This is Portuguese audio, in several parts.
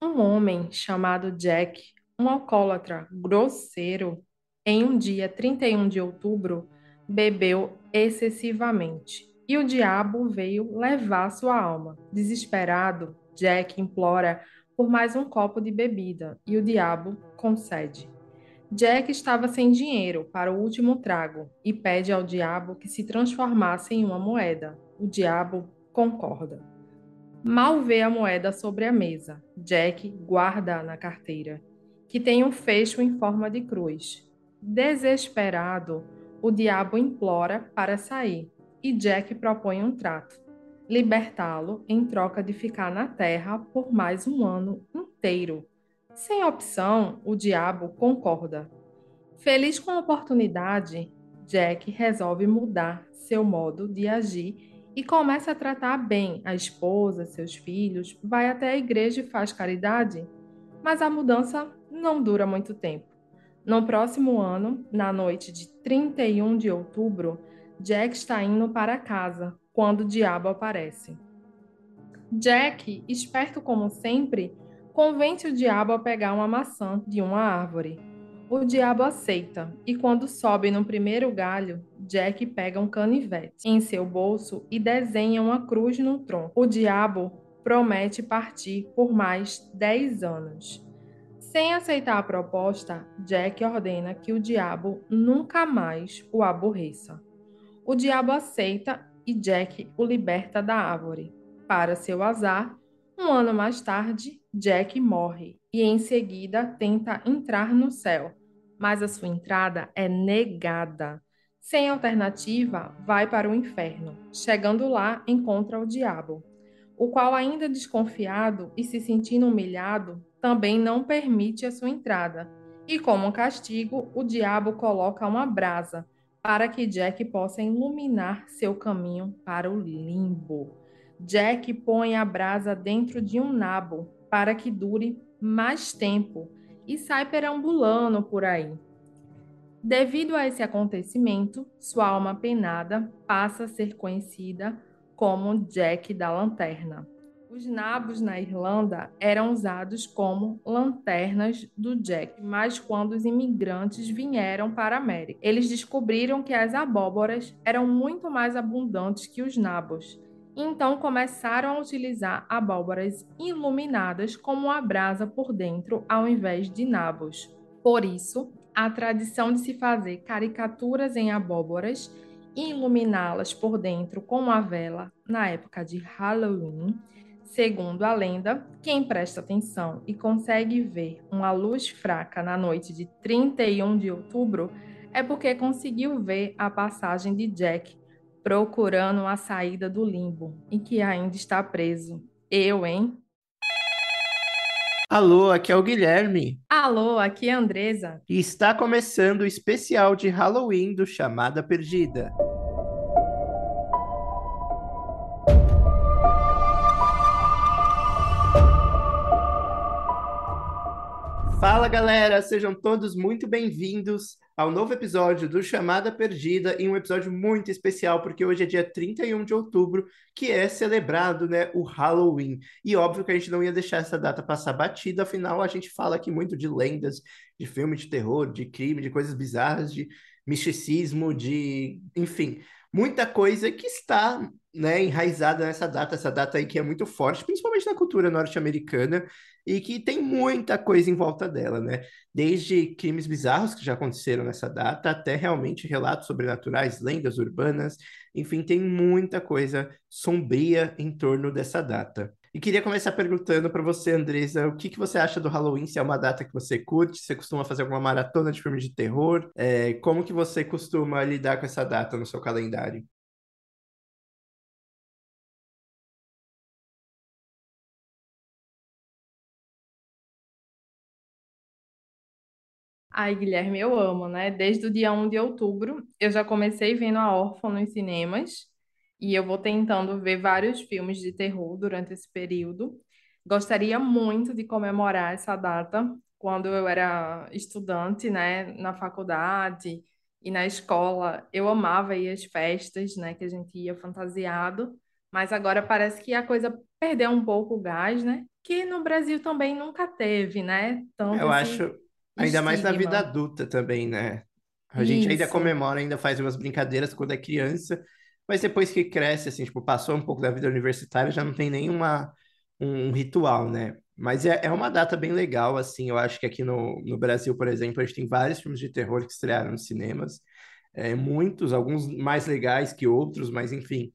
Um homem chamado Jack, um alcoólatra grosseiro, em um dia 31 de outubro, bebeu excessivamente e o diabo veio levar sua alma. Desesperado, Jack implora por mais um copo de bebida e o diabo concede. Jack estava sem dinheiro para o último trago e pede ao diabo que se transformasse em uma moeda. O diabo concorda. Mal vê a moeda sobre a mesa. Jack guarda-a na carteira, que tem um fecho em forma de cruz. Desesperado, o diabo implora para sair e Jack propõe um trato: libertá-lo em troca de ficar na Terra por mais um ano inteiro. Sem opção, o diabo concorda. Feliz com a oportunidade, Jack resolve mudar seu modo de agir e começa a tratar bem a esposa, seus filhos, vai até a igreja e faz caridade. Mas a mudança não dura muito tempo. No próximo ano, na noite de 31 de outubro, Jack está indo para casa quando o diabo aparece. Jack, esperto como sempre, convence o diabo a pegar uma maçã de uma árvore. O diabo aceita e, quando sobe no primeiro galho, Jack pega um canivete em seu bolso e desenha uma cruz no tronco. O diabo promete partir por mais 10 anos. Sem aceitar a proposta, Jack ordena que o diabo nunca mais o aborreça. O diabo aceita e Jack o liberta da árvore. Para seu azar, um ano mais tarde, Jack morre e em seguida tenta entrar no céu, mas a sua entrada é negada. Sem alternativa, vai para o inferno. Chegando lá, encontra o diabo, o qual, ainda desconfiado e se sentindo humilhado, também não permite a sua entrada. E como castigo, o diabo coloca uma brasa para que Jack possa iluminar seu caminho para o limbo. Jack põe a brasa dentro de um nabo para que dure mais tempo e sai perambulando por aí. Devido a esse acontecimento, sua alma penada passa a ser conhecida como Jack da Lanterna. Os nabos na Irlanda eram usados como lanternas do Jack, mas quando os imigrantes vieram para a América, eles descobriram que as abóboras eram muito mais abundantes que os nabos. Então começaram a utilizar abóboras iluminadas como a brasa por dentro ao invés de nabos. Por isso, a tradição de se fazer caricaturas em abóboras e iluminá-las por dentro com a vela na época de Halloween. Segundo a lenda, quem presta atenção e consegue ver uma luz fraca na noite de 31 de outubro é porque conseguiu ver a passagem de Jack procurando a saída do limbo e que ainda está preso. Eu, hein? Alô, aqui é o Guilherme. Alô, aqui é a Andresa. E está começando o especial de Halloween do Chamada Perdida. Fala galera, sejam todos muito bem-vindos ao novo episódio do Chamada Perdida e um episódio muito especial porque hoje é dia 31 de outubro, que é celebrado, né, o Halloween. E óbvio que a gente não ia deixar essa data passar batida, afinal a gente fala aqui muito de lendas, de filme de terror, de crime, de coisas bizarras, de misticismo, de, enfim, muita coisa que está né, enraizada nessa data, essa data aí que é muito forte, principalmente na cultura norte-americana, e que tem muita coisa em volta dela, né? Desde crimes bizarros que já aconteceram nessa data, até realmente relatos sobrenaturais, lendas urbanas, enfim, tem muita coisa sombria em torno dessa data. E queria começar perguntando para você, Andresa, o que, que você acha do Halloween? Se é uma data que você curte, você costuma fazer alguma maratona de filmes de terror? É, como que você costuma lidar com essa data no seu calendário? Ai, Guilherme, eu amo, né? Desde o dia 1 de outubro, eu já comecei vendo A Órfã nos cinemas e eu vou tentando ver vários filmes de terror durante esse período. Gostaria muito de comemorar essa data quando eu era estudante, né, na faculdade e na escola. Eu amava ir às festas, né, que a gente ia fantasiado, mas agora parece que a coisa perdeu um pouco o gás, né? que no Brasil também nunca teve, né? Tanto Eu esse acho, ainda mais na vida adulta também, né? A gente ainda Isso, comemora, ainda faz umas brincadeiras quando é criança, mas depois que cresce, assim, tipo, passou um pouco da vida universitária, já não tem nenhuma um ritual, né? Mas é, é uma data bem legal, assim, eu acho que aqui no, no Brasil, por exemplo, a gente tem vários filmes de terror que estrearam nos cinemas, é, muitos, alguns mais legais que outros, mas enfim,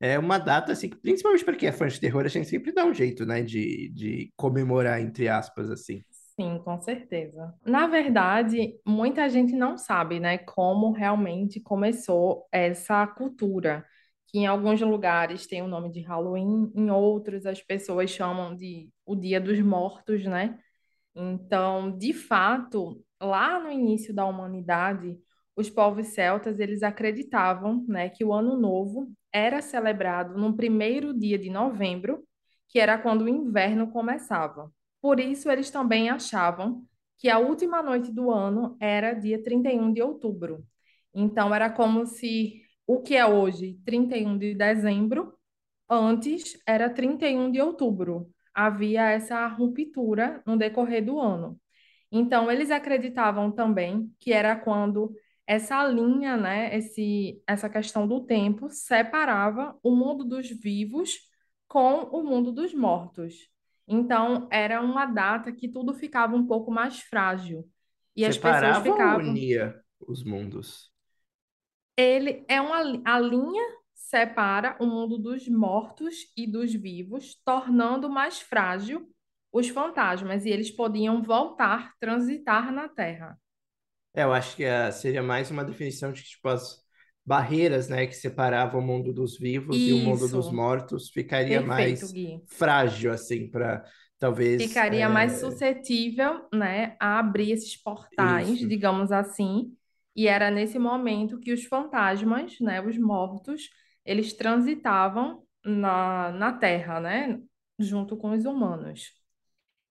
é uma data, assim, principalmente para quem é fã de terror, a gente sempre dá um jeito, né, de, de comemorar, entre aspas, assim. Sim, com certeza. Na verdade, muita gente não sabe, né, como realmente começou essa cultura, que em alguns lugares tem o nome de Halloween, em outros as pessoas chamam de o Dia dos Mortos, né? Então, de fato, lá no início da humanidade, os povos celtas, eles acreditavam, né, que o Ano Novo era celebrado no primeiro dia de novembro, que era quando o inverno começava. Por isso, eles também achavam que a última noite do ano era dia 31 de outubro. Então, era como se o que é hoje, 31 de dezembro, Antes era 31 de outubro. Havia essa ruptura no decorrer do ano. Então, eles acreditavam também que era quando essa linha, né, esse, essa questão do tempo separava o mundo dos vivos com o mundo dos mortos. Então, era uma data que tudo ficava um pouco mais frágil. E as pessoas Separava ou ficavam. unia os mundos? Ele é uma a linha separa o mundo dos mortos e dos vivos, tornando mais frágil os fantasmas e eles podiam voltar, transitar na Terra. É, eu acho que ah, seria mais uma definição de que, tipo, as barreiras, né, que separavam o mundo dos vivos e o mundo dos Isso, mortos ficaria perfeito, mais Gui. frágil, assim, para talvez. Ficaria mais é, suscetível, né, a abrir esses portais, isso. digamos assim, e era nesse momento que os fantasmas, né, os mortos, eles transitavam na, na Terra, né, junto com os humanos.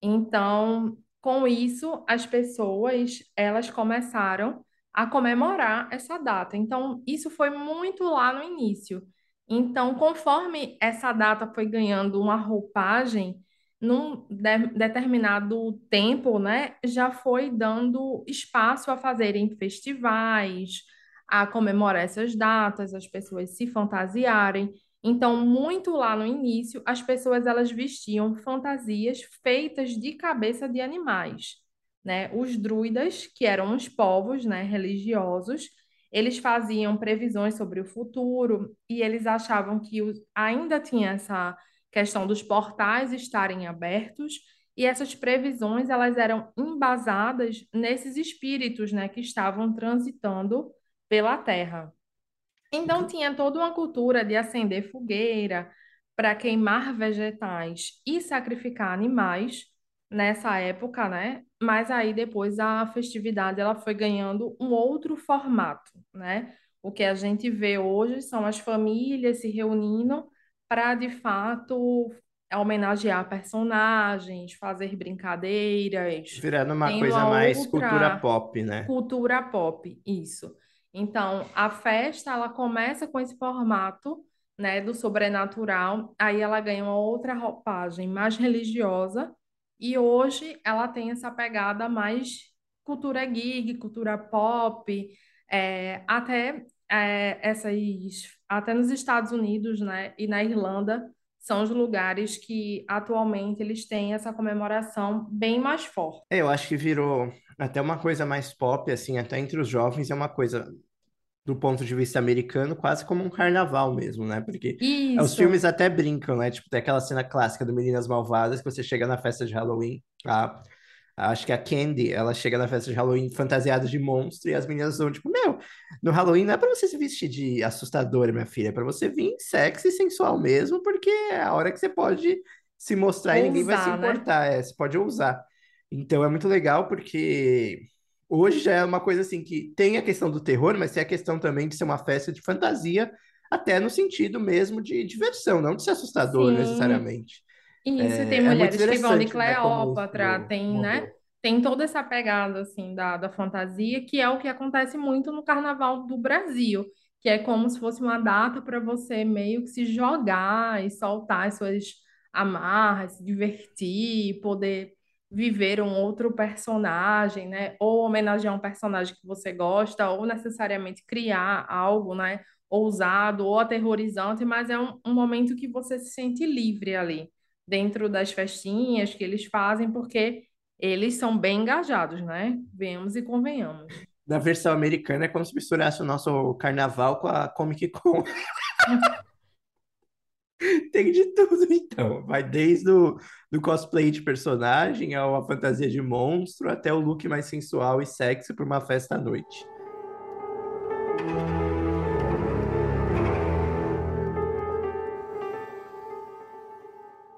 Então, com isso, as pessoas, elas começaram a comemorar essa data. Então, isso foi muito lá no início. Então, conforme essa data foi ganhando uma roupagem, num de- determinado tempo, né, já foi dando espaço a fazerem festivais, a comemorar essas datas, as pessoas se fantasiarem. Então, muito lá no início, as pessoas elas vestiam fantasias feitas de cabeça de animais, né? Os druidas, que eram os povos, né, religiosos, eles faziam previsões sobre o futuro e eles achavam que ainda tinha essa questão dos portais estarem abertos e essas previsões elas eram embasadas nesses espíritos, né, que estavam transitando pela Terra. Então tinha toda uma cultura de acender fogueira para queimar vegetais e sacrificar animais nessa época, né? Mas aí depois a festividade ela foi ganhando um outro formato, né? O que a gente vê hoje são as famílias se reunindo para de fato homenagear personagens, fazer brincadeiras. Virando uma coisa uma mais cultura pop, né? Cultura pop, isso. Então, a festa, ela começa com esse formato, né, do sobrenatural, aí ela ganha uma outra roupagem mais religiosa, e hoje ela tem essa pegada mais cultura geek, cultura pop, é, até é, essas, até nos Estados Unidos, né, e na Irlanda, são os lugares que atualmente eles têm essa comemoração bem mais forte. É, eu acho que virou até uma coisa mais pop, assim, até entre os jovens, é uma coisa do ponto de vista americano, quase como um carnaval mesmo, né? Porque é, os filmes Isso. até brincam, né? Tipo, tem aquela cena clássica do Meninas Malvadas, que você chega na festa de Halloween, a, acho que a Candy, ela chega na festa de Halloween fantasiada de monstro, e as meninas vão, tipo, meu, no Halloween não é pra você se vestir de assustadora, minha filha, é pra você vir sexy e sensual mesmo, porque é a hora que você pode se mostrar e ninguém vai se né? importar, é, você pode ousar. Então é muito legal porque Hoje já é uma coisa assim que tem a questão do terror, mas tem a questão também de ser uma festa de fantasia, até no sentido mesmo de diversão, não de ser assustador Sim, necessariamente. isso. Tem É, é muito mulheres que vão de né, Cleópatra, isso tem, né? Tem toda essa pegada, assim, da, da fantasia, que é o que acontece muito no Carnaval do Brasil, que é como se fosse uma data para você meio que se jogar e soltar as suas amar, se divertir, poder viver um outro personagem, né? Ou homenagear um personagem que você gosta, ou necessariamente criar algo, né? Ousado ou aterrorizante, mas é um, um momento que você se sente livre ali, dentro das festinhas que eles fazem, porque eles são bem engajados, né? Venhamos e convenhamos. Na versão americana é como se misturasse o nosso carnaval com a Comic Con. Tem de tudo, então. Vai desde o do cosplay de personagem ao a fantasia de monstro, até o look mais sensual e sexy para uma festa à noite.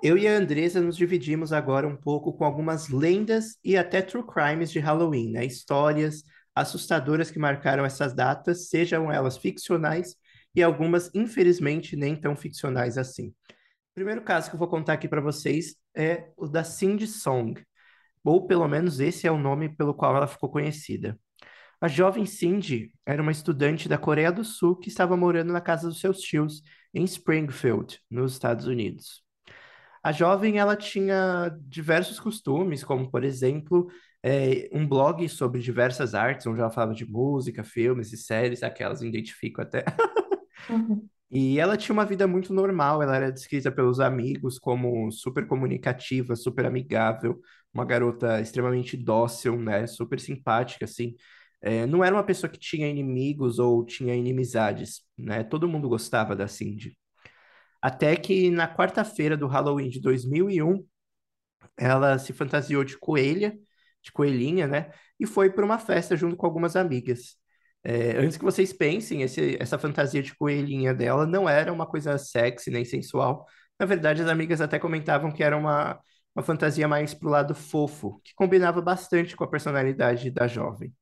Eu e a Andresa nos dividimos agora um pouco com algumas lendas e até true crimes de Halloween, né? Histórias assustadoras que marcaram essas datas, sejam elas ficcionais e algumas, infelizmente, nem tão ficcionais assim. O primeiro caso que eu vou contar aqui para vocês é o da Cindy Song, ou pelo menos esse é o nome pelo qual ela ficou conhecida. A jovem Cindy era uma estudante da Coreia do Sul que estava morando na casa dos seus tios em Springfield, nos Estados Unidos. A jovem ela tinha diversos costumes, como por exemplo, é, um blog sobre diversas artes, onde ela falava de música, filmes e séries, aquelas identifico até. Uhum. E ela tinha uma vida muito normal, ela era descrita pelos amigos como super comunicativa, super amigável, uma garota extremamente dócil, né, super simpática, assim. É, não era uma pessoa que tinha inimigos ou tinha inimizades, né? Todo mundo gostava da Cindy. Até que na quarta-feira do Halloween de 2001, ela se fantasiou de coelha, de coelhinha, né? E foi para uma festa junto com algumas amigas. É, antes que vocês pensem, esse, essa fantasia de coelhinha dela não era uma coisa sexy nem sensual. Na verdade, as amigas até comentavam que era uma, uma fantasia mais pro lado fofo, que combinava bastante com a personalidade da jovem.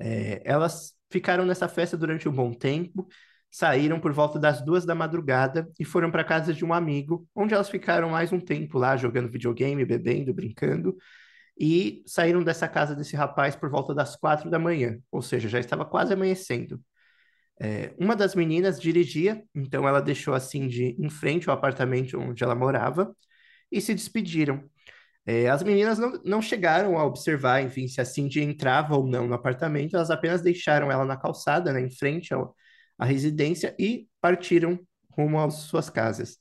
É, elas ficaram nessa festa durante um bom tempo, saíram por volta das duas da madrugada e foram para casa de um amigo, onde elas ficaram mais um tempo lá jogando videogame, bebendo, brincando e saíram dessa casa desse rapaz por volta das quatro da manhã, ou seja, já estava quase amanhecendo. É, uma das meninas dirigia, então ela deixou a Cindy em frente ao apartamento onde ela morava e se despediram. É, as meninas não, não chegaram a observar, enfim, se a Cindy entrava ou não no apartamento, elas apenas deixaram ela na calçada, né, em frente à residência e partiram rumo às suas casas.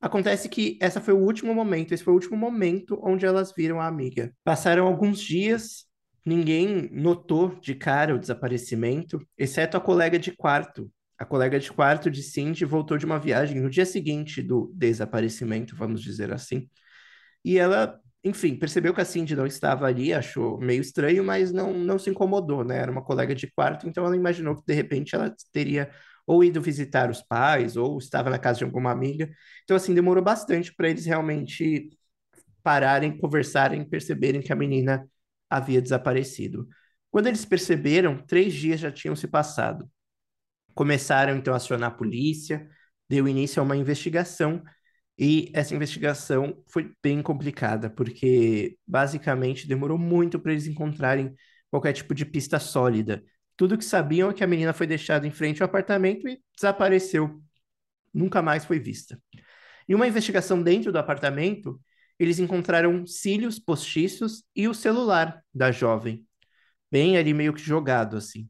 Acontece que essa foi o último momento, esse foi o último momento onde elas viram a amiga. Passaram alguns dias, ninguém notou de cara o desaparecimento, exceto a colega de quarto. A colega de quarto de Cindy voltou de uma viagem no dia seguinte do desaparecimento, vamos dizer assim. E ela, enfim, percebeu que a Cindy não estava ali, achou meio estranho, mas não, não se incomodou, né? Era uma colega de quarto, então ela imaginou que de repente ela teria ou ido visitar os pais, ou estava na casa de alguma amiga. Então, assim, demorou bastante para eles realmente pararem, conversarem, perceberem que a menina havia desaparecido. Quando eles perceberam, três dias já tinham se passado. Começaram então a acionar a polícia, deu início a uma investigação, e essa investigação foi bem complicada, porque basicamente demorou muito para eles encontrarem qualquer tipo de pista sólida. Tudo que sabiam é que a menina foi deixada em frente ao apartamento e desapareceu. Nunca mais foi vista. Em uma investigação dentro do apartamento, eles encontraram cílios postiços e o celular da jovem, bem ali meio que jogado assim.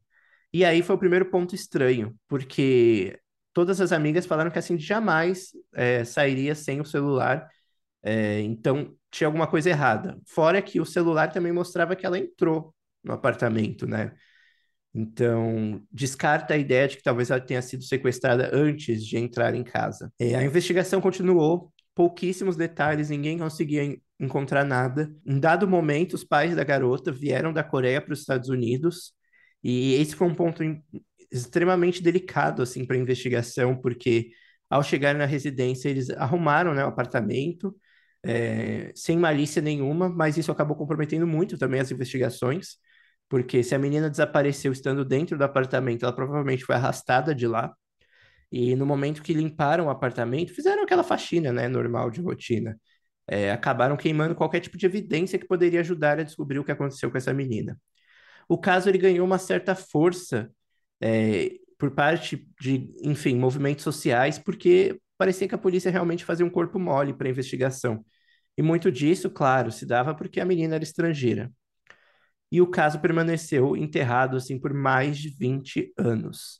E aí foi o primeiro ponto estranho, porque todas as amigas falaram que assim jamais é, sairia sem o celular, é, então tinha alguma coisa errada. Fora que o celular também mostrava que ela entrou no apartamento, né? Então, descarta a ideia de que talvez ela tenha sido sequestrada antes de entrar em casa. É, a investigação continuou, pouquíssimos detalhes, ninguém conseguia encontrar nada. Em dado momento, os pais da garota vieram da Coreia para os Estados Unidos, e esse foi um ponto extremamente delicado assim para a investigação, porque ao chegar na residência eles arrumaram né, o apartamento é, sem malícia nenhuma, mas isso acabou comprometendo muito também as investigações porque se a menina desapareceu estando dentro do apartamento, ela provavelmente foi arrastada de lá. E no momento que limparam o apartamento, fizeram aquela faxina, né, normal de rotina. É, acabaram queimando qualquer tipo de evidência que poderia ajudar a descobrir o que aconteceu com essa menina. O caso ele ganhou uma certa força é, por parte de, enfim, movimentos sociais, porque parecia que a polícia realmente fazia um corpo mole para a investigação. E muito disso, claro, se dava porque a menina era estrangeira. E o caso permaneceu enterrado assim por mais de 20 anos.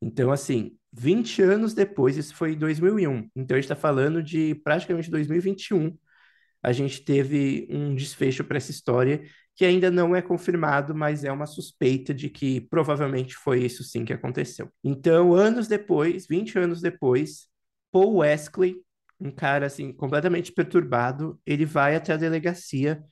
Então, assim, 20 anos depois, isso foi em 2001. Então, a gente está falando de praticamente 2021. A gente teve um desfecho para essa história que ainda não é confirmado, mas é uma suspeita de que provavelmente foi isso sim que aconteceu. Então, anos depois, 20 anos depois, Paul Wesley, um cara assim completamente perturbado, ele vai até a delegacia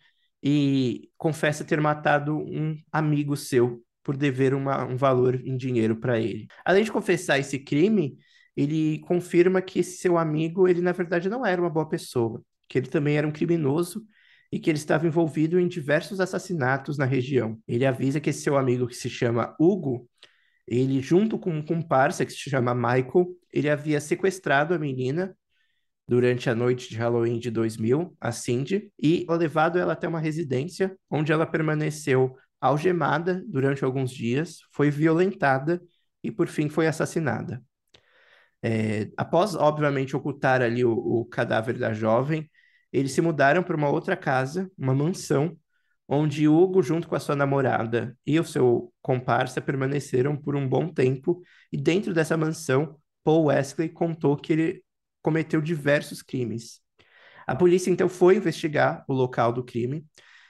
e confessa ter matado um amigo seu por dever uma, um valor em dinheiro para ele. Além de confessar esse crime, ele confirma que esse seu amigo, ele na verdade não era uma boa pessoa, que ele também era um criminoso e que ele estava envolvido em diversos assassinatos na região. Ele avisa que esse seu amigo que se chama Hugo, ele junto com um comparsa que se chama Michael, ele havia sequestrado a menina durante a noite de Halloween de 2000, a Cindy, e levado ela até uma residência onde ela permaneceu algemada durante alguns dias, foi violentada e, por fim, foi assassinada. É, após, obviamente, ocultar ali o, o cadáver da jovem, eles se mudaram para uma outra casa, uma mansão, onde Hugo, junto com a sua namorada e o seu comparsa, permaneceram por um bom tempo. E dentro dessa mansão, Paul Wesley contou que ele cometeu diversos crimes. A polícia então foi investigar o local do crime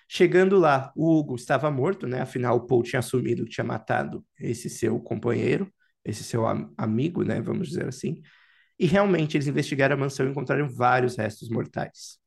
Chegando lá, o Hugo estava morto, né? Afinal, o Paul tinha assumido que tinha matado esse seu companheiro, esse seu am amigo, né? Vamos dizer assim. E realmente eles investigaram a mansão e encontraram vários restos mortais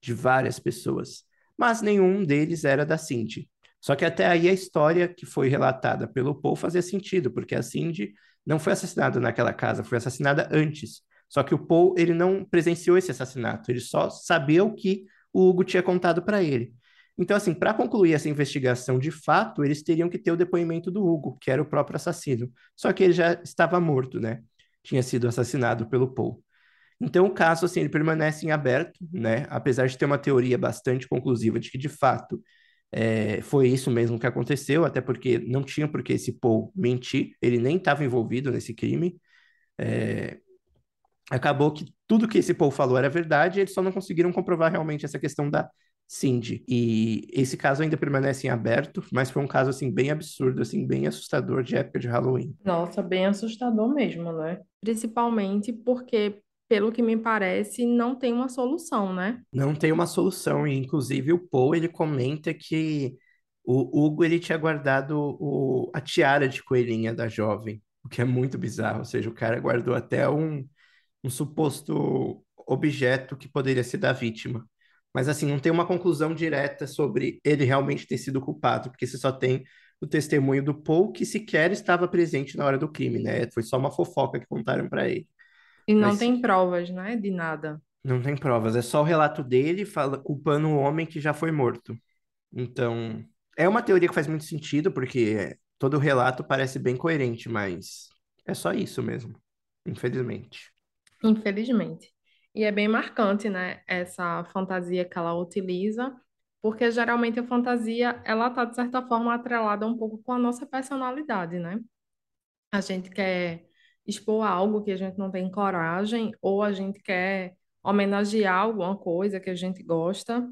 de várias pessoas, mas nenhum deles era da Cindy. Só que até aí a história que foi relatada pelo Paul fazia sentido, porque a Cindy não foi assassinada naquela casa, foi assassinada antes. Só que o Paul, ele não presenciou esse assassinato, ele só sabia o que o Hugo tinha contado para ele. Então, assim, para concluir essa investigação de fato, eles teriam que ter o depoimento do Hugo, que era o próprio assassino. Só que ele já estava morto, né? Tinha sido assassinado pelo Paul. Então, o caso, assim, ele permanece em aberto, né? Apesar de ter uma teoria bastante conclusiva de que, de fato, é, foi isso mesmo que aconteceu, até porque não tinha por que esse Paul mentir, ele nem estava envolvido nesse crime. É, acabou que tudo que esse Paul falou era verdade, eles só não conseguiram comprovar realmente essa questão da Cindy. E esse caso ainda permanece em aberto, mas foi um caso assim bem absurdo, assim, bem assustador de época de Halloween. Nossa, bem assustador mesmo, né? Principalmente porque, pelo que me parece, não tem uma solução, né? Não tem uma solução, e inclusive o Paul, ele comenta que o Hugo, ele tinha guardado o, a tiara de coelhinha da jovem, o que é muito bizarro, ou seja, o cara guardou até um, um suposto objeto que poderia ser da vítima. Mas assim, não tem uma conclusão direta sobre ele realmente ter sido culpado, porque você só tem o testemunho do Paul, que sequer estava presente na hora do crime, né? Foi só uma fofoca que contaram para ele. E não Mas... tem provas, né, de nada. Não tem provas, é só o relato dele fala, culpando o homem que já foi morto. Então, é uma teoria que faz muito sentido, porque todo o relato parece bem coerente, mas é só isso mesmo, infelizmente. Infelizmente. E é bem marcante, né, essa fantasia que ela utiliza, porque geralmente a fantasia, ela tá, de certa forma, atrelada um pouco com a nossa personalidade, né? A gente quer expor algo que a gente não tem coragem, ou a gente quer homenagear alguma coisa que a gente gosta.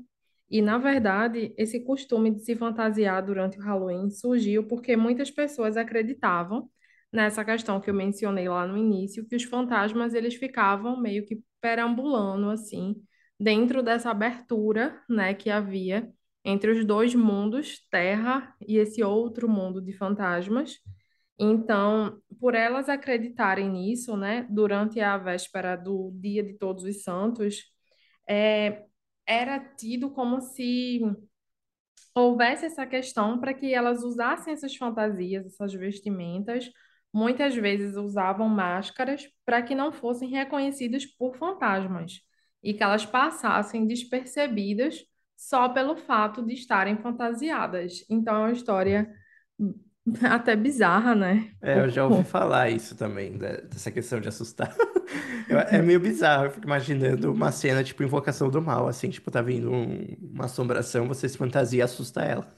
E, na verdade, esse costume de se fantasiar durante o Halloween surgiu porque muitas pessoas acreditavam nessa questão que eu mencionei lá no início, que os fantasmas eles ficavam meio que perambulando assim, dentro dessa abertura, né, que havia entre os dois mundos, Terra e esse outro mundo de fantasmas. Então, por elas acreditarem nisso, né, durante a véspera do Dia de Todos os Santos, é, era tido como se houvesse essa questão para que elas usassem essas fantasias, essas vestimentas, muitas vezes usavam máscaras para que não fossem reconhecidas por fantasmas e que elas passassem despercebidas só pelo fato de estarem fantasiadas. Então é uma história até bizarra, né? É, eu já ouvi falar isso também, dessa questão de assustar. É meio bizarro, eu fico imaginando uma cena tipo Invocação do Mal, assim, tipo, tá vindo um- uma assombração, você se fantasia e assusta ela.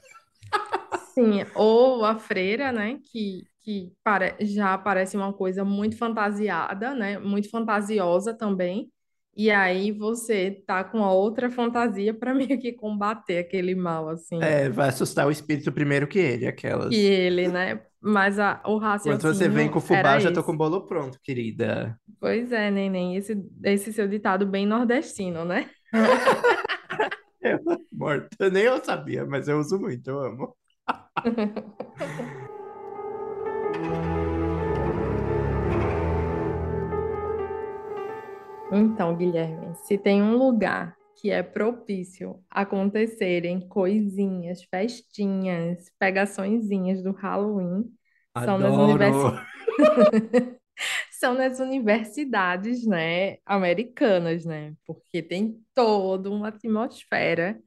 Sim, ou a freira, né, que, que já parece uma coisa muito fantasiada, né? Muito fantasiosa também. E aí você tá com a outra fantasia para meio que combater aquele mal, assim, É, vai assustar o espírito primeiro que ele, que aquelas. ele, né? Mas a- o Quando você vem com raciocínio o fubá, já tô com o bolo pronto, querida. Pois é, neném, esse, esse seu ditado bem nordestino, né? Eu, morta. Nem eu sabia, mas eu uso muito, eu amo. Então, Guilherme, se tem um lugar que é propício a acontecerem coisinhas, festinhas, pegaçõezinhas do Halloween, são nas universi- Adoro. são nas universidades, né, americanas, né? Porque tem toda uma atmosfera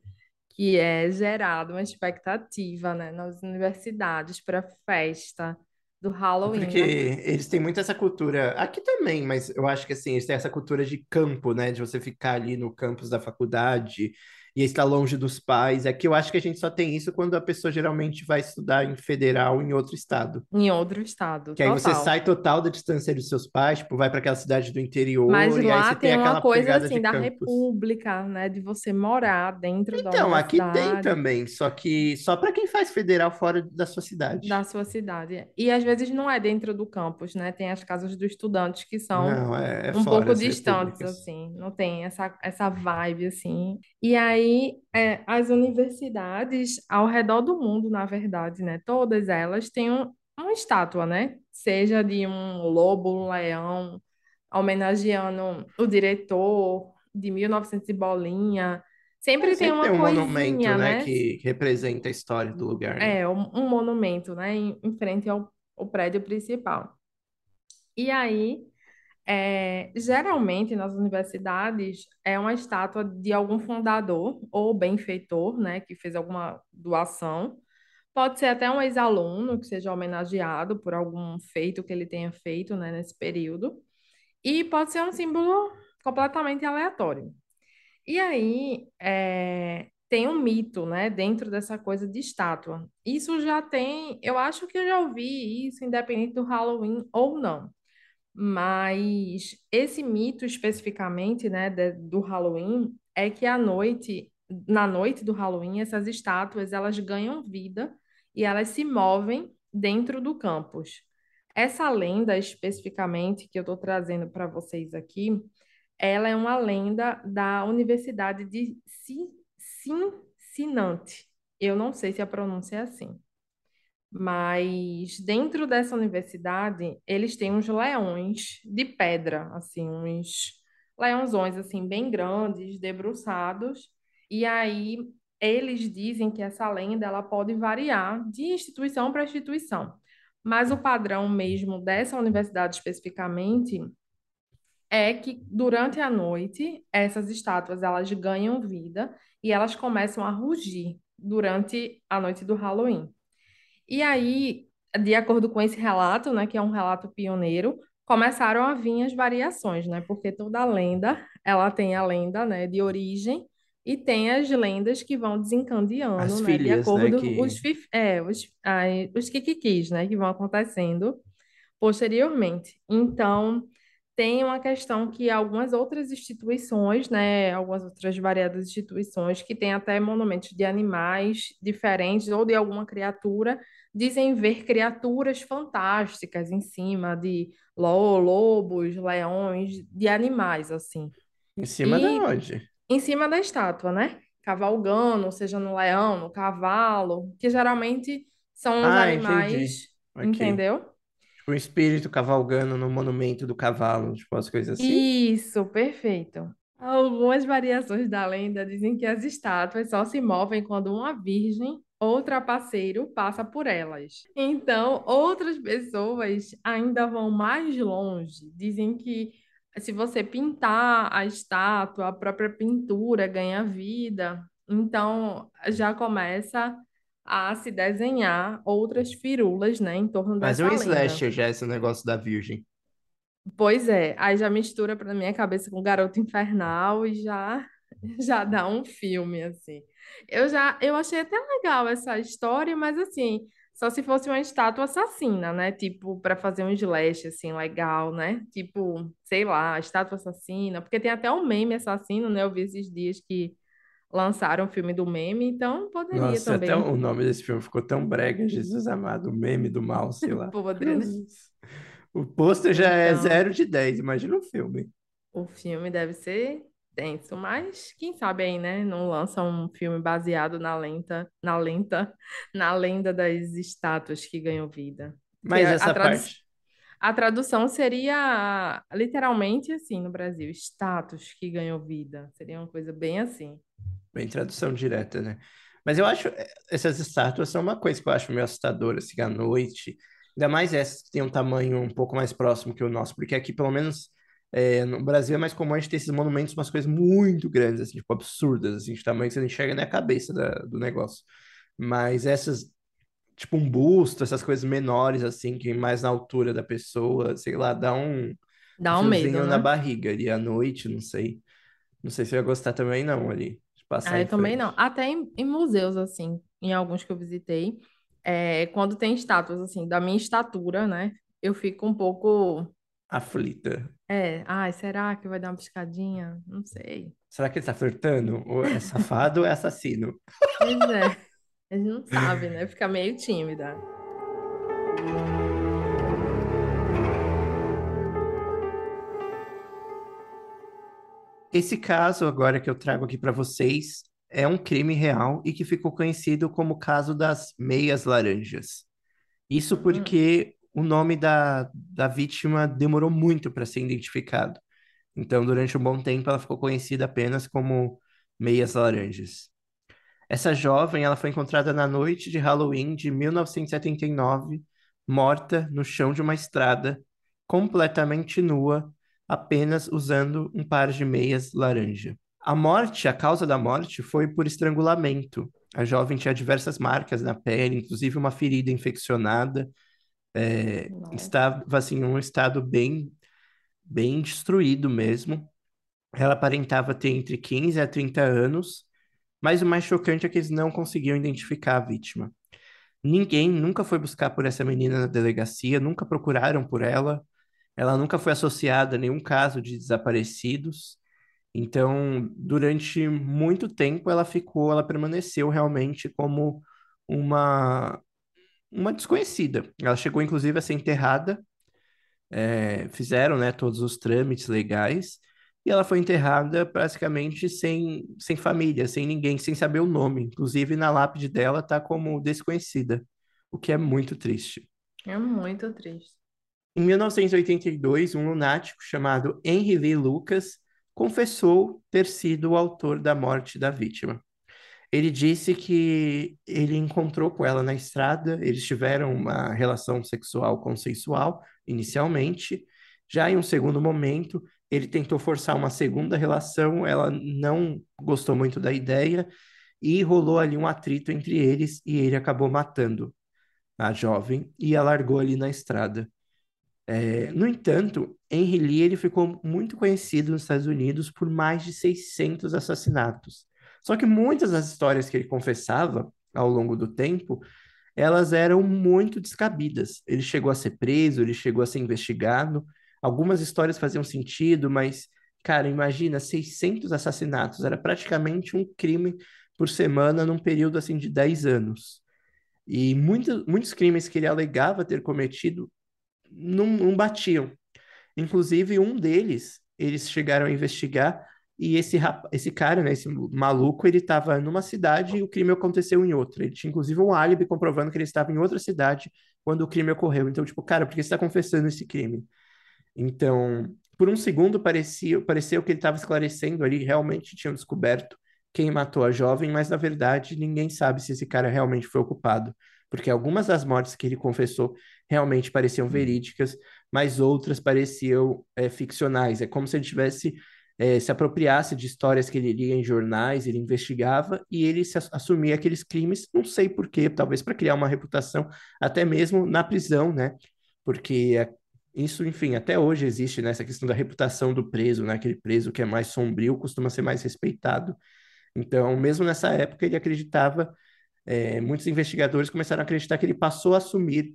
que é gerada, uma expectativa, né, nas universidades para festa do Halloween, Porque né? eles têm muito essa cultura, aqui também, mas eu acho que assim, eles têm essa cultura de campo, né? De você ficar ali no campus da faculdade e estar longe dos pais. Aqui eu acho que a gente só tem isso quando a pessoa geralmente vai estudar em federal em outro estado. Em outro estado, Que aí você total. sai total da distância dos seus pais, tipo, vai para aquela cidade do Mas interior e aí lá você tem tem uma coisa assim da campus. República, né? De você morar dentro da Então, aqui tem também, só que só para quem faz federal fora da sua cidade. da sua cidade. E às vezes não é dentro do campus, né? Tem as casas dos estudantes que são Não, é, é um pouco distantes, assim. Não tem essa, essa vibe, assim. E aí, é, as universidades ao redor do mundo, na verdade, né? Todas elas têm um, uma estátua, né? Seja de um lobo, um leão, homenageando o diretor de 1900 e bolinha. Sempre tem sempre tem uma um monumento, coisinha, né, né? que, que representa a história do lugar, né? É, um, um monumento, né? Em, em frente ao, ao prédio principal. E aí, é, geralmente nas universidades é uma estátua de algum fundador ou benfeitor, né? Que fez alguma doação. Pode ser até um ex-aluno que seja homenageado por algum feito que ele tenha feito, né, nesse período. E pode ser um símbolo completamente aleatório. E aí, é, tem um mito, né, dentro dessa coisa de estátua. Isso já tem, eu acho que eu já ouvi isso, independente do Halloween ou não. Mas esse mito especificamente, né, de- do Halloween, é que à noite, na noite do Halloween, essas estátuas, elas ganham vida e elas se movem dentro do campus. Essa lenda especificamente que eu estou trazendo para vocês aqui, ela é uma lenda da Universidade de Ci- Cincinnati. Eu não sei se a pronúncia é assim. Mas dentro dessa universidade, eles têm uns leões de pedra, assim, uns leãozões assim bem grandes, debruçados. E aí eles dizem que essa lenda ela pode variar de instituição para instituição. Mas o padrão mesmo dessa universidade especificamente é que durante a noite essas estátuas elas ganham vida e elas começam a rugir durante a noite do Halloween. E aí, de acordo com esse relato, né, que é um relato pioneiro, começaram a vir as variações, né? Porque toda lenda, ela tem a lenda, né, de origem e tem as lendas que vão desencadeando, As né, de filhas, né, acordo os que... fif- é, os ai, os kikikis, né, que vão acontecendo posteriormente. Então, tem uma questão que algumas outras instituições, né, algumas outras variadas instituições que têm até monumentos de animais diferentes ou de alguma criatura, dizem ver criaturas fantásticas em cima de lo- lobos, leões, de animais assim. Em cima da E onde? em cima da estátua, né? Cavalgando, seja no leão, no cavalo, que geralmente são os Ah, entendi. animais, Ok. entendeu? Tipo, um espírito cavalgando no monumento do cavalo, tipo, as coisas assim. Isso, perfeito. Algumas variações da lenda dizem que as estátuas só se movem quando uma virgem ou trapaceiro passa por elas. Então, outras pessoas ainda vão mais longe. Dizem que se você pintar a estátua, a própria pintura ganha vida. Então, já começa a se desenhar outras firulas, né, em torno Mas é um dessa lenda. slasher já, esse negócio da virgem. Pois é, aí já mistura pra minha cabeça com Garota Infernal e já já dá um filme assim. Eu já eu achei até legal essa história, mas assim, Só se fosse uma estátua assassina, né? Tipo, para fazer um slash, assim, legal, né? Tipo, sei lá, estátua assassina. Porque tem até um meme assassino, né? Eu vi esses dias que lançaram o filme do meme, então poderia Nossa, até também. o nome desse filme ficou tão brega, Jesus amado, o meme do mal, sei lá. Podre, né? O pôster já é Então, zero de 10, imagina o filme. o filme deve ser tenso, mas quem sabe aí, né? Não lança um filme baseado na lenta, na lenta, na lenda das estátuas que ganham vida. Que Mas a, a essa tradu- parte, A tradução seria literalmente assim no Brasil, status que ganhou vida. Seria uma coisa bem assim. bem tradução direta, né? Mas eu acho, eh, essas estátuas são uma coisa que eu acho meio assustadora, assim, à noite. Ainda mais essas que têm um tamanho um pouco mais próximo que o nosso, porque aqui, pelo menos, eh, no Brasil é mais comum a gente ter esses monumentos, umas coisas muito grandes, assim, tipo, absurdas, assim, de tamanho que você não enxerga nem a cabeça da- do negócio. Mas essas, tipo, um busto, essas coisas menores, assim, que mais na altura da pessoa, sei lá, dá um, Dá um medo, na né? barriga ali à noite, não sei. Não sei se eu ia gostar também, não, ali, de passar Ah, eu também não. Até em, em museus, assim, em alguns que eu visitei, é, quando tem estátuas, assim, da minha estatura, né? Eu fico um pouco. Aflita. É, ai, será que vai dar uma piscadinha? Não sei. Será que ele tá flertando? Ou é safado ou é assassino? Pois é, a gente não sabe, né? Fica meio tímida. Esse caso agora que eu trago aqui para vocês é um crime real e que ficou conhecido como o caso das meias laranjas. Isso Hum, porque o nome da, da vítima demorou muito para ser identificado. Então, durante um bom tempo, ela ficou conhecida apenas como meias laranjas. Essa jovem, ela foi encontrada na noite de Halloween de 1979, morta no chão de uma estrada, completamente nua, apenas usando um par de meias laranja. A morte, a causa da morte foi por estrangulamento. A jovem tinha diversas marcas na pele, inclusive uma ferida infeccionada, é, estava assim, em um estado bem, bem destruído mesmo. Ela aparentava ter entre 15 a 30 anos mas o mais chocante é que eles não conseguiam identificar a vítima. Ninguém nunca foi buscar por essa menina na delegacia, nunca procuraram por ela. Ela nunca foi associada a nenhum caso de desaparecidos. Então, durante muito tempo, ela ficou, ela permaneceu realmente como uma, uma desconhecida. Ela chegou, inclusive, a ser enterrada é, fizeram, né, todos os trâmites legais, e ela foi enterrada praticamente sem, sem família, sem ninguém, sem saber o nome. Inclusive, na lápide dela tá como desconhecida, o que é muito triste. É muito triste. Em 1982, um lunático chamado Henry Lee Lucas confessou ter sido o autor da morte da vítima. Ele disse que ele encontrou com ela na estrada, eles tiveram uma relação sexual consensual inicialmente. Já em um segundo momento, ele tentou forçar uma segunda relação, ela não gostou muito da ideia e rolou ali um atrito entre eles e ele acabou matando a jovem e a largou ali na estrada. É, no entanto, Henry Lee ele ficou muito conhecido nos Estados Unidos por mais de 600 assassinatos. Só que muitas das histórias que ele confessava ao longo do tempo, elas eram muito descabidas. Ele chegou a ser preso, ele chegou a ser investigado. Algumas histórias faziam sentido, mas, cara, imagina, 600 assassinatos. Era praticamente um crime por semana num período assim de 10 anos. E muitos, muitos crimes que ele alegava ter cometido não, não batiam. Inclusive, um deles, eles chegaram a investigar e esse, rap- esse cara, né, esse maluco, ele estava numa cidade e o crime aconteceu em outra. Ele tinha, inclusive, um álibi comprovando que ele estava em outra cidade quando o crime ocorreu. Então, tipo, cara, por que você está confessando esse crime? Então, por um segundo, parecia, pareceu que ele estava esclarecendo ali, realmente tinham descoberto quem matou a jovem, mas na verdade ninguém sabe se esse cara realmente foi o culpado, porque algumas das mortes que ele confessou realmente pareciam verídicas, mas outras pareciam é, ficcionais. É como se ele tivesse é, se apropriasse de histórias que ele lia em jornais, ele investigava e ele se ass- assumia aqueles crimes, não sei por quê, talvez para criar uma reputação, até mesmo na prisão, né? Porque é isso, enfim, até hoje existe nessa questão da reputação do preso, né? Aquele preso que é mais sombrio costuma ser mais respeitado. Então, mesmo nessa época, ele acreditava é, muitos investigadores começaram a acreditar que ele passou a assumir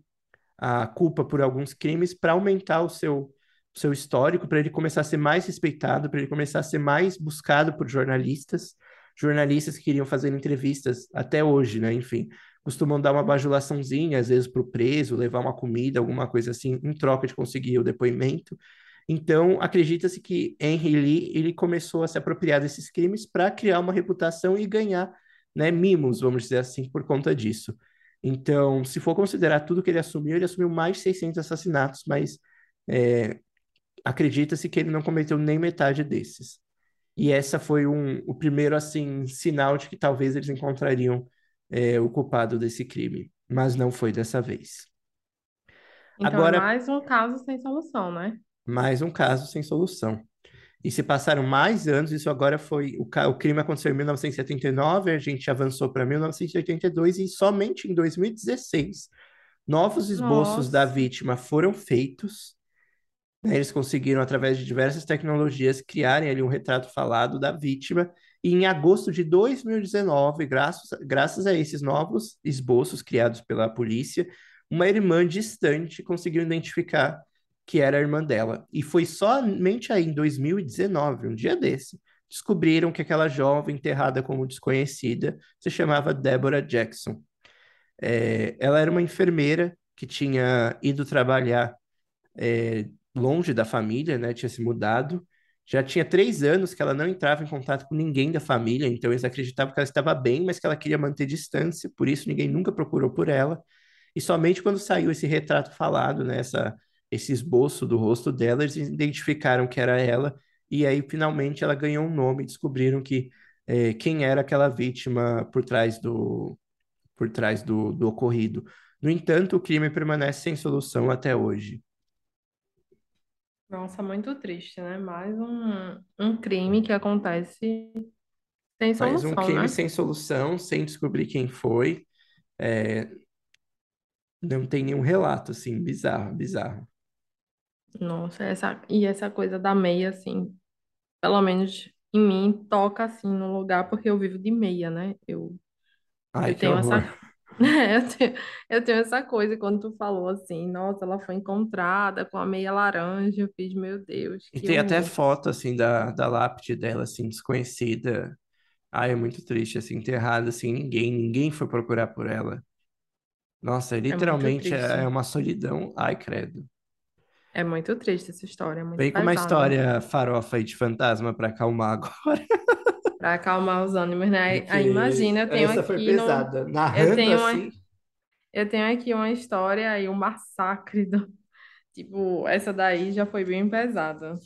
a culpa por alguns crimes para aumentar o seu, seu histórico, para ele começar a ser mais respeitado, para ele começar a ser mais buscado por jornalistas, jornalistas que queriam fazer entrevistas até hoje, né? Enfim, costumam dar uma bajulaçãozinha, às vezes, para o preso, levar uma comida, alguma coisa assim, em troca de conseguir o depoimento. Então, acredita-se que Henry Lee ele começou a se apropriar desses crimes para criar uma reputação e ganhar né, mimos, vamos dizer assim, por conta disso. Então, se for considerar tudo que ele assumiu, ele assumiu mais de 600 assassinatos, mas é, acredita-se que ele não cometeu nem metade desses. E essa foi um, o primeiro assim sinal de que talvez eles encontrariam é, o culpado desse crime, mas não foi dessa vez. Então, Agora, é mais um caso sem solução, né? Mais um caso sem solução. E se passaram mais anos, isso agora foi. O, o crime aconteceu em 1979, a gente avançou para 1982 e somente em 2016 novos esboços Nossa. da vítima foram feitos. Né? Eles conseguiram, através de diversas tecnologias, criarem ali um retrato falado da vítima. E em agosto de 2019, graças, graças a esses novos esboços criados pela polícia, uma irmã distante conseguiu identificar que era a irmã dela. E foi somente aí em 2019, um dia desse, descobriram que aquela jovem enterrada como desconhecida se chamava Deborah Jackson. É, ela era uma enfermeira que tinha ido trabalhar é, longe da família, né? Tinha se mudado. Já tinha três anos que ela não entrava em contato com ninguém da família, então eles acreditavam que ela estava bem, mas que ela queria manter distância, por isso ninguém nunca procurou por ela. E somente quando saiu esse retrato falado, né, essa, esse esboço do rosto dela, eles identificaram que era ela, e aí finalmente ela ganhou um nome, descobriram que é, quem era aquela vítima por trás do, por trás do, do ocorrido. No entanto, o crime permanece sem solução até hoje. Nossa, muito triste, né? Mais um, um crime que acontece sem Mais um solução, crime né? sem solução, sem descobrir quem foi. É, não tem nenhum relato, assim, bizarro, bizarro. Nossa, essa, e essa coisa da meia, assim, pelo menos em mim, toca assim no lugar, porque eu vivo de meia, né? Eu, Ai, eu tenho essa, horror. eu tenho, eu tenho essa coisa, quando tu falou assim, nossa, ela foi encontrada com a meia laranja, eu fiz, meu Deus, E que tem até horror. foto, assim, da, da lápide dela, assim, desconhecida. Ai, é muito triste, assim, enterrada, assim, ninguém, ninguém foi procurar por ela. Nossa, É muito literalmente é é uma solidão. Ai, credo. É muito triste essa história, é muito Vem com uma pesada. história farofa aí de fantasma pra acalmar agora. Para acalmar os ânimos, né? Aí, imagina, eu tenho essa foi aqui no, pesada. eu Narrando tenho uma, assim. eu tenho aqui uma história aí, um massacre do, tipo, essa daí já foi bem pesada.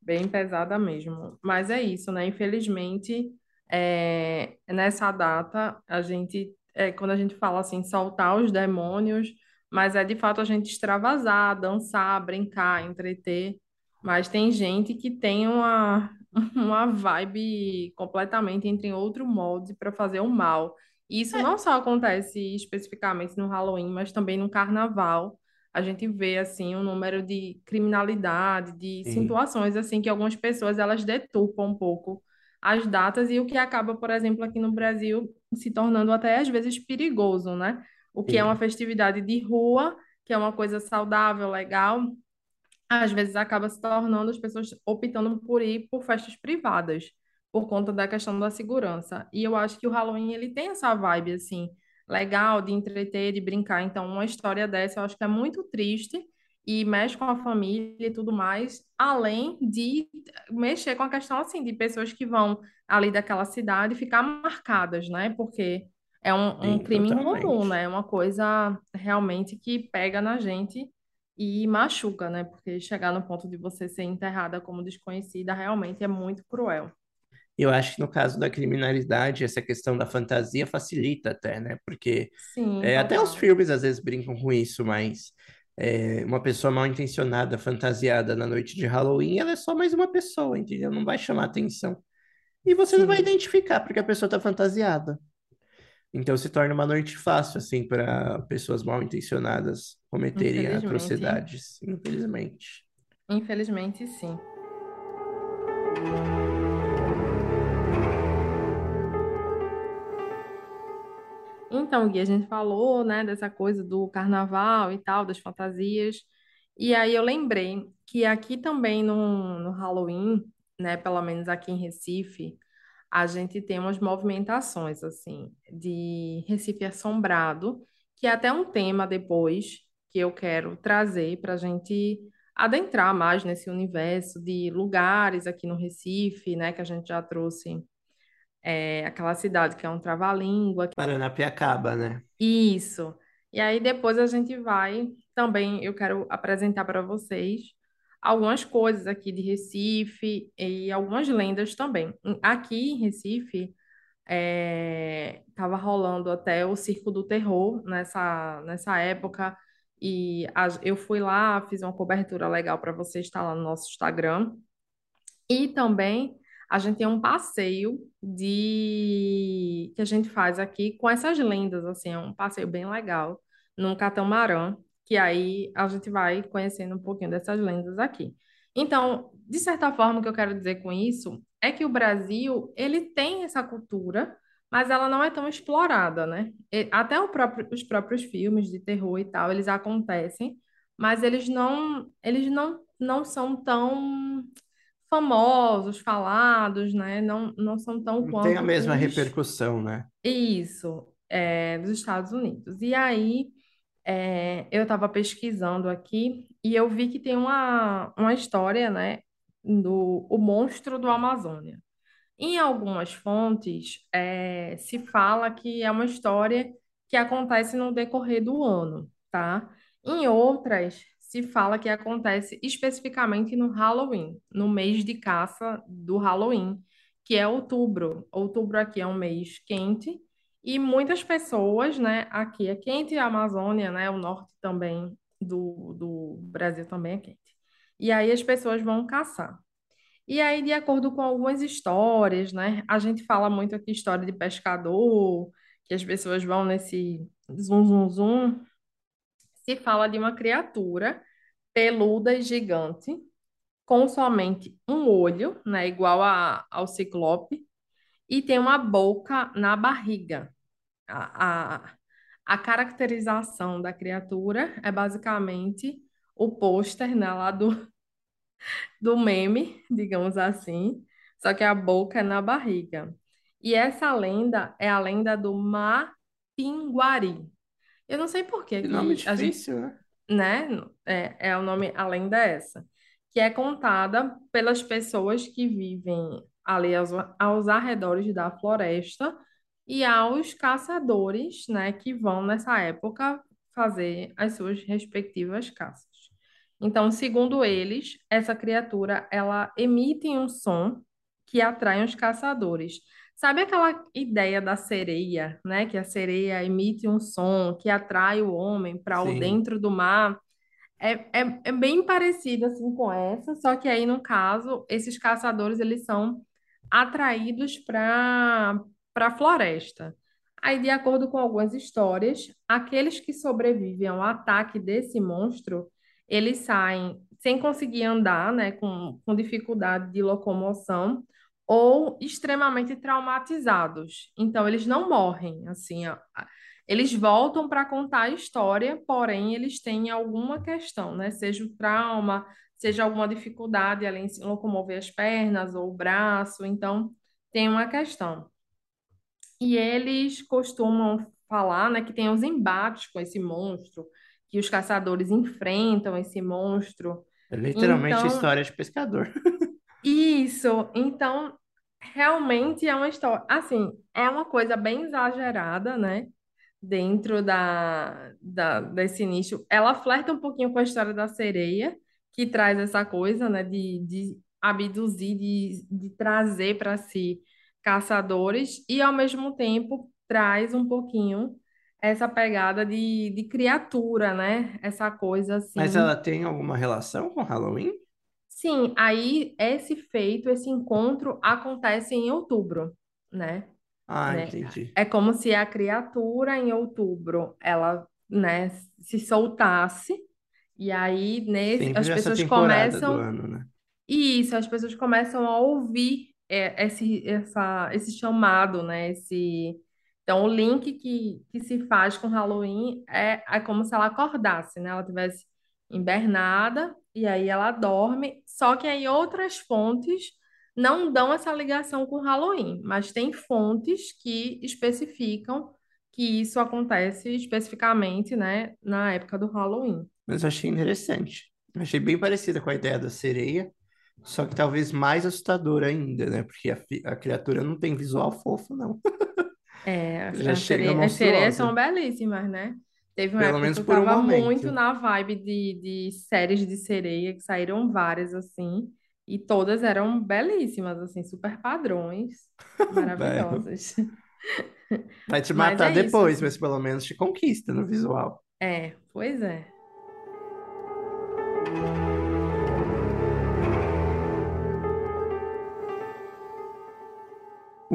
Bem pesada mesmo. Mas é isso, né? Infelizmente, é, nessa data, a gente, é, quando a gente fala assim, soltar os demônios, mas é de fato a gente extravasar, dançar, brincar, entreter. Mas tem gente que tem uma, uma vibe completamente entre em outro molde para fazer o mal. E isso É, não só acontece especificamente no Halloween, mas também no Carnaval a gente vê assim um número de criminalidade, de sim, situações assim que algumas pessoas elas deturpam um pouco as datas e o que acaba, por exemplo, aqui no Brasil se tornando até às vezes perigoso, né? O que é uma festividade de rua, que é uma coisa saudável, legal, às vezes acaba se tornando as pessoas optando por ir por festas privadas, por conta da questão da segurança. E eu acho que o Halloween ele tem essa vibe assim, legal de entreter, de brincar. Então, uma história dessa eu acho que é muito triste e mexe com a família e tudo mais, além de mexer com a questão assim de pessoas que vão ali daquela cidade ficar marcadas, né? Porque é um, um Sim, crime incomum, totalmente. né? É uma coisa realmente que pega na gente e machuca, né? Porque chegar no ponto de você ser enterrada como desconhecida realmente é muito cruel. Eu acho que no caso da criminalidade, essa questão da fantasia facilita até, né? Porque Sim, é, até os filmes às vezes brincam com isso, mas é, uma pessoa mal intencionada, fantasiada na noite de Halloween, ela é só mais uma pessoa, entendeu? Não vai chamar atenção. E você não vai Sim, identificar porque a pessoa está fantasiada. Então se torna uma noite fácil, assim, para pessoas mal intencionadas cometerem atrocidades, infelizmente. infelizmente sim. Então, Gui, a gente falou, né, dessa coisa do carnaval e tal, das fantasias. E aí eu lembrei que aqui também no, no Halloween, né, pelo menos aqui em Recife, a gente tem umas movimentações, assim, de Recife Assombrado, que é até um tema depois que eu quero trazer para a gente adentrar mais nesse universo de lugares aqui no Recife, né, que a gente já trouxe é, aquela cidade que é um trava-língua. Paranapiacaba, né? Isso. E aí depois a gente vai também, eu quero apresentar para vocês algumas coisas aqui de Recife e algumas lendas também. Aqui em Recife estava rolando até o Circo do Terror nessa, nessa época e a- eu fui lá, fiz uma cobertura legal para você estar lá no nosso Instagram. E também a gente tem um passeio de que a gente faz aqui com essas lendas, assim, é um passeio bem legal, num catamarã, que aí a gente vai conhecendo um pouquinho dessas lendas aqui. Então, de certa forma, o que eu quero dizer com isso é que o Brasil, ele tem essa cultura, mas ela não é tão explorada, né? Até o próprio- os próprios filmes de terror e tal, eles acontecem, mas eles não, eles não, não são tão famosos, falados, né? Não, não são tão Não tem a quanto mesma os. repercussão, né? Isso, é, dos Estados Unidos. E aí, é, eu estava pesquisando aqui e eu vi que tem uma, uma história, né? Do o monstro do Amazônia. Em algumas fontes, eh, se fala que é uma história que acontece no decorrer do ano, tá? Em outras, se fala que acontece especificamente no Halloween, no mês de caça do Halloween, que é outubro. Outubro aqui é um mês quente e muitas pessoas, né? Aqui é quente, a Amazônia, né? O norte também do, do Brasil também é quente. E aí as pessoas vão caçar. E aí, de acordo com algumas histórias, né? A gente fala muito aqui história de pescador, que as pessoas vão nesse zum, zum, zum. Se fala de uma criatura peluda e gigante, com somente um olho, né? Igual a, ao ciclope, e tem uma boca na barriga. A, a, a caracterização da criatura é basicamente o pôster, né, lá do, do meme, digamos assim, só que a boca é na barriga. E essa lenda é a lenda do Mapinguari. Eu não sei por que Que nome que a gente, difícil, né? né, é, é o nome, a lenda é essa, que é contada pelas pessoas que vivem ali aos, aos arredores da floresta e aos caçadores, né, que vão nessa época fazer as suas respectivas caças. Então, segundo eles, essa criatura ela emite um som que atrai os caçadores. Sabe aquela ideia da sereia, né? Que a sereia emite um som que atrai o homem para o dentro do mar. É, é, é bem parecido assim com essa, só que aí no caso, esses caçadores eles são atraídos para a floresta. Aí, de acordo com algumas histórias, aqueles que sobrevivem ao ataque desse monstro, eles saem sem conseguir andar, né, com, com dificuldade de locomoção ou extremamente traumatizados. Então, eles não morrem, assim, ó. Eles voltam para contar a história, porém eles têm alguma questão, né? Seja o trauma, seja alguma dificuldade ali em se locomover as pernas ou o braço, então tem uma questão. E eles costumam falar, né, que tem os embates com esse monstro, que os caçadores enfrentam esse monstro. É literalmente Então, história de pescador. isso, então realmente é uma história, assim, é uma coisa bem exagerada, né? dentro da, da, desse nicho. Ela flerta um pouquinho com a história da sereia, que traz essa coisa, né, de, de abduzir, de, de trazer para si caçadores, e ao mesmo tempo traz um pouquinho essa pegada de, de criatura, né? Essa coisa Mas assim. ela tem alguma relação com Halloween? Sim, aí esse feito, esse encontro acontece em outubro, né? Ah, né? entendi. É como se a criatura em outubro ela, né, se soltasse e aí nesse as pessoas temporada do começam ano, né? isso, as pessoas começam a ouvir é, esse essa esse chamado, né, esse Então, o link que, que se faz com Halloween é, é como se ela acordasse, né? Ela tivesse hibernada e aí ela dorme. Só que aí outras fontes não dão essa ligação com Halloween, mas tem fontes que especificam que isso acontece especificamente, né, na época do Halloween. Mas eu achei interessante. Eu achei bem parecida com a ideia da sereia, só que talvez mais assustadora ainda, né? Porque a, a criatura não tem visual fofo, não. É, as, Já as chega sere- as sereias são belíssimas, né? Teve uma Pelo época menos que eu por um tava muito na vibe de, de séries de sereia, que saíram várias, assim, e todas eram belíssimas, assim, super padrões, maravilhosas. vai te Mas matar é isso, depois, assim. mas pelo menos te conquista no visual. É, pois é.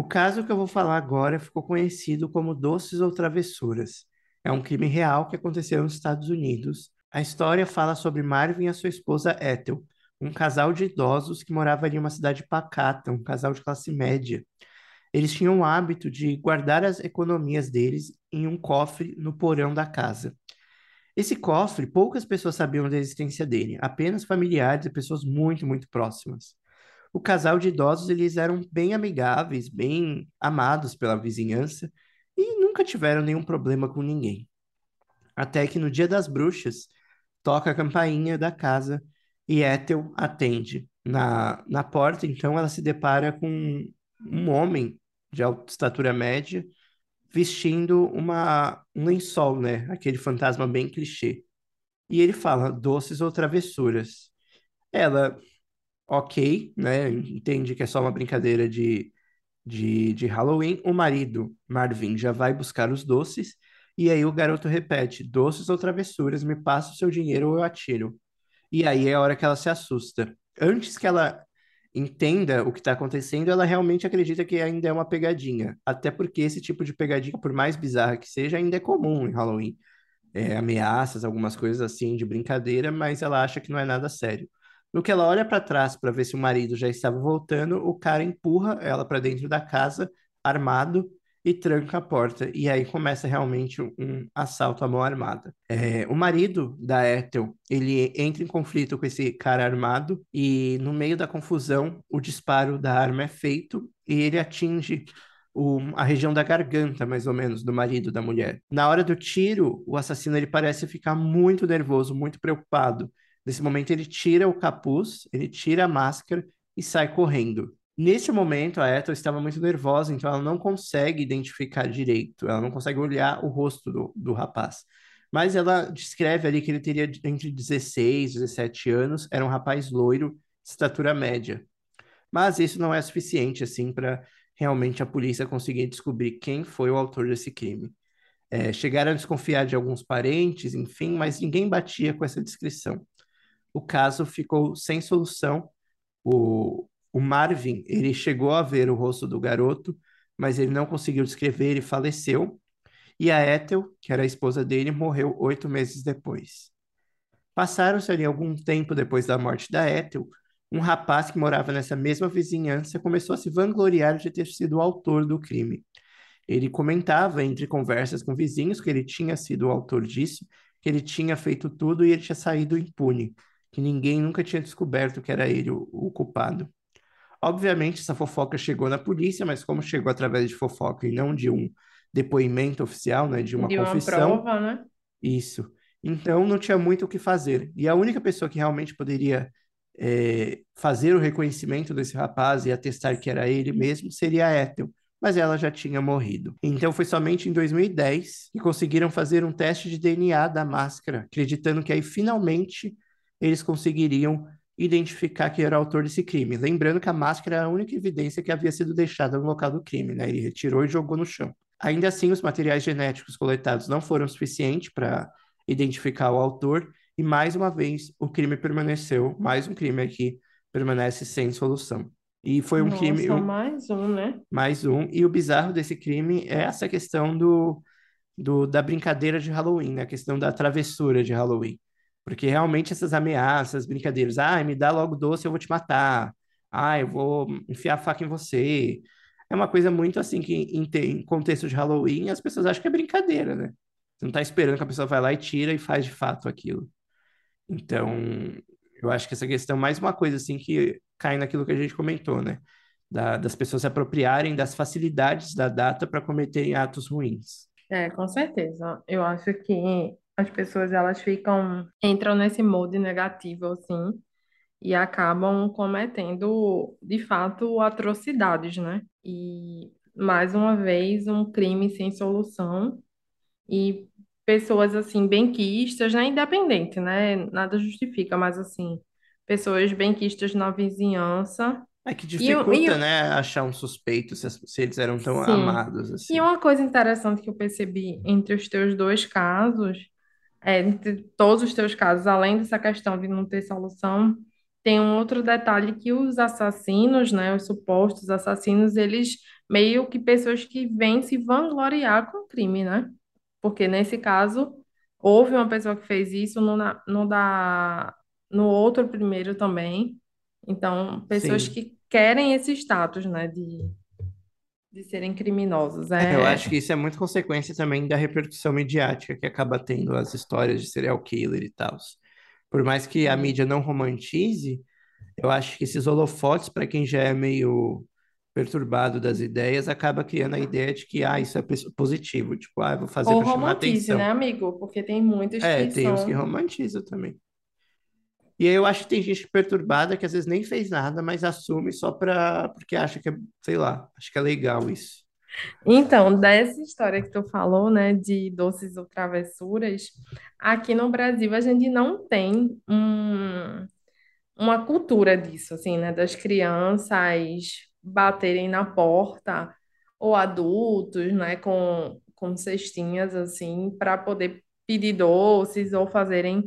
Caso que eu vou falar agora ficou conhecido como Doces ou Travessuras. É um crime real que aconteceu nos Estados Unidos. A história fala sobre Marvin e a sua esposa Ethel, um casal de idosos que morava em uma cidade pacata, um casal de classe média. Eles tinham o hábito de guardar as economias deles em um cofre no porão da casa. Esse cofre, poucas pessoas sabiam da existência dele, apenas familiares e pessoas muito, muito próximas. O casal de idosos, eles eram bem amigáveis, bem amados pela vizinhança e nunca tiveram nenhum problema com ninguém. Até que no dia das bruxas, toca a campainha da casa e Ethel atende. Na, na porta, então, ela se depara com um homem de alta estatura média vestindo uma, um lençol, né? Aquele fantasma bem clichê. E ele fala, doces ou travessuras. Ela, ok, né? Entende que é só uma brincadeira de, de, de Halloween. O marido, Marvin, já vai buscar os doces. E aí o garoto repete, doces ou travessuras, me passa o seu dinheiro ou eu atiro. E aí é a hora que ela se assusta. Antes que ela entenda o que está acontecendo, ela realmente acredita que ainda é uma pegadinha. Até porque esse tipo de pegadinha, por mais bizarra que seja, ainda é comum em Halloween. É, ameaças, algumas coisas assim de brincadeira, mas ela acha que não é nada sério. No que ela olha para trás para ver se o marido já estava voltando, o cara empurra ela para dentro da casa, armado, e tranca a porta. E aí começa realmente um, assalto à mão armada. É, o marido da Ethel, ele entra em conflito com esse cara armado e no meio da confusão, o disparo da arma é feito e ele atinge o- a região da garganta, mais ou menos, do marido da mulher. Na hora do tiro, o assassino ele parece ficar muito nervoso, muito preocupado. Nesse momento, ele tira o capuz, ele tira a máscara e sai correndo. Neste momento, a Ethel estava muito nervosa, então ela não consegue identificar direito, ela não consegue olhar o rosto do, do rapaz. Mas ela descreve ali que ele teria entre 16 e 17 anos, era um rapaz loiro, estatura média. Mas isso não é suficiente, assim, para realmente a polícia conseguir descobrir quem foi o autor desse crime. É, chegaram a desconfiar de alguns parentes, enfim, mas ninguém batia com essa descrição. O caso ficou sem solução. O, o Marvin, ele chegou a ver o rosto do garoto, mas ele não conseguiu descrever, ele faleceu. E a Ethel, que era a esposa dele, morreu oito meses depois. Passaram-se ali algum tempo depois da morte da Ethel, um rapaz que morava nessa mesma vizinhança começou a se vangloriar de ter sido o autor do crime. Ele comentava entre conversas com vizinhos que ele tinha sido o autor disso, que ele tinha feito tudo e ele tinha saído impune, que ninguém nunca tinha descoberto que era ele o, o culpado. Obviamente, essa fofoca chegou na polícia, mas como chegou através de fofoca e não de um depoimento oficial, né, de uma De uma confissão, prova, né? isso. Então não tinha muito o que fazer. E a única pessoa que realmente poderia é, fazer o reconhecimento desse rapaz e atestar que era ele mesmo seria a Ethel, mas ela já tinha morrido. Então foi somente em 2010 que conseguiram fazer um teste de DNA da máscara, acreditando que aí finalmente eles conseguiriam identificar quem era o autor desse crime. Lembrando que a máscara era a única evidência que havia sido deixada no local do crime, né? Ele retirou e jogou no chão. Ainda assim, os materiais genéticos coletados não foram suficientes para identificar o autor, e mais uma vez o crime permaneceu, mais um crime aqui permanece sem solução. E foi um crime, Nossa, um- mais um, né? mais um, e o bizarro desse crime é essa questão do, do, da brincadeira de Halloween, né? A questão da travessura de Halloween. Porque realmente essas ameaças, brincadeiras, ah, me dá logo doce, eu vou te matar. Ah, eu vou enfiar a faca em você. é uma coisa muito assim que em, em contexto de Halloween as pessoas acham que é brincadeira, né? Você não tá esperando que a pessoa vai lá e tira e faz de fato aquilo. Então, eu acho que essa questão é mais uma coisa assim que cai naquilo que a gente comentou, né? Da- das pessoas se apropriarem das facilidades da data para cometerem atos ruins. É, com certeza. Eu acho que as pessoas elas ficam, entram nesse modo negativo, assim, e acabam cometendo, de fato, atrocidades, né? E, mais uma vez, um crime sem solução e pessoas, assim, benquistas, né? Independente, né? Nada justifica, mas, assim, pessoas benquistas na vizinhança. É que E, um- e, dificulta, né, achar um suspeito se, se eles eram tão sim. amados E assim. uma coisa interessante que eu percebi entre os teus dois casos É, entre todos os teus casos, além dessa questão de não ter solução, tem um outro detalhe que os assassinos, né, os supostos assassinos, eles meio que pessoas que vêm se vangloriar com o crime, né? Porque nesse caso, houve uma pessoa que fez isso no, no, da, no outro primeiro também. Então, pessoas Sim. que querem esse status, né, de, de serem criminosos. É, eu É, acho que isso é muito consequência também da repercussão midiática que acaba tendo as histórias de serial killer e tal. Por mais que a sim. mídia não romantize, eu acho que esses holofotes, para quem já é meio perturbado das ideias, acaba criando a ideia de que, ah, isso é pos- positivo. Tipo, ah, eu vou fazer Ou para chamar romantize, né, atenção. amigo? Porque tem muitos É, que tem uns que são romantizam também. E eu acho que tem gente perturbada que às vezes nem fez nada, mas assume só pra, porque acha que é, sei lá, acho que é legal isso. Então, dessa história que tu falou, né, de doces ou travessuras, aqui no Brasil a gente não tem um- uma cultura disso, assim, né, das crianças baterem na porta ou adultos, né, com, com cestinhas, assim, para poder pedir doces ou fazerem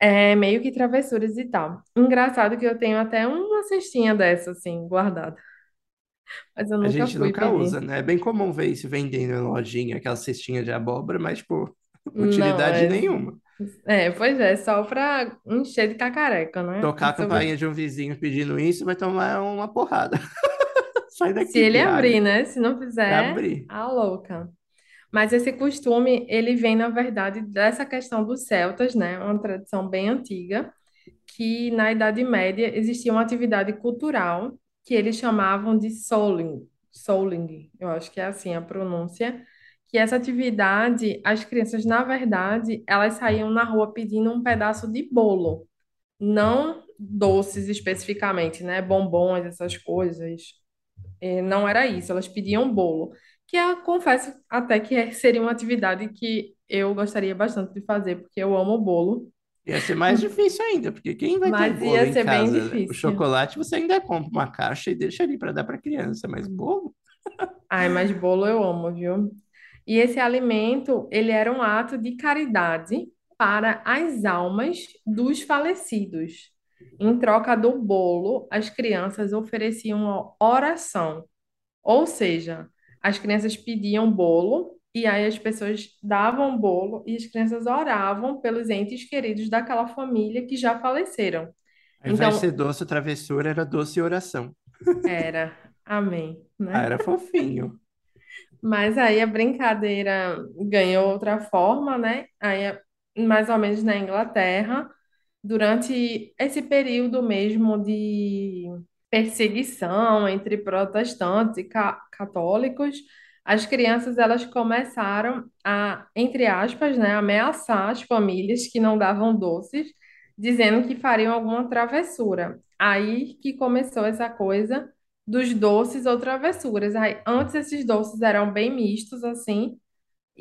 é, meio que travessuras e tal. Engraçado que eu tenho até uma cestinha dessa, assim, guardada, mas eu A nunca gente fui nunca pedir. usa, né? É bem comum ver isso vendendo em lojinha, aquela cestinha de abóbora, mas, tipo, Não, utilidade é. nenhuma. É, pois é, só pra encher de cacareca, né? Tocar a Sobre- campainha de um vizinho pedindo isso, vai tomar uma porrada. Sai Se daqui, ele abrir, pirralho. né? Se não fizer, abrir. a louca. Mas esse costume, ele vem, na verdade, dessa questão dos celtas, né? Uma tradição bem antiga, que na Idade Média existia uma atividade cultural que eles chamavam de souling, souling, eu acho que é assim a pronúncia, que essa atividade, as crianças, na verdade, elas saíam na rua pedindo um pedaço de bolo. não doces especificamente, né? Bombons, essas coisas. Eh, Não era isso, elas pediam bolo, que eu confesso até que é- seria uma atividade que eu gostaria bastante de fazer, porque eu amo bolo, Ia ser mais difícil ainda, porque quem vai ter mas bolo ia em ser bem casa? né? O difícil. chocolate você ainda compra uma caixa e deixa ali para dar para criança, mas bolo? Ai, mas bolo eu amo, viu? E esse alimento, ele era um ato de caridade para as almas dos falecidos. Em troca do bolo, as crianças ofereciam uma oração Ou seja, as crianças pediam bolo e aí as pessoas davam bolo e as crianças oravam pelos entes queridos daquela família que já faleceram. Ao invés de ser Então, doce travessura, era doce oração. era, amém, Ah, né? era fofinho. Mas aí a brincadeira ganhou outra forma, né? Aí, mais ou menos na Inglaterra, durante esse período mesmo de perseguição entre protestantes e ca- católicos, as crianças elas começaram a, entre aspas, né, ameaçar as famílias que não davam doces, dizendo que fariam alguma travessura. Aí que começou essa coisa dos doces ou travessuras. Aí, antes esses doces eram bem mistos assim,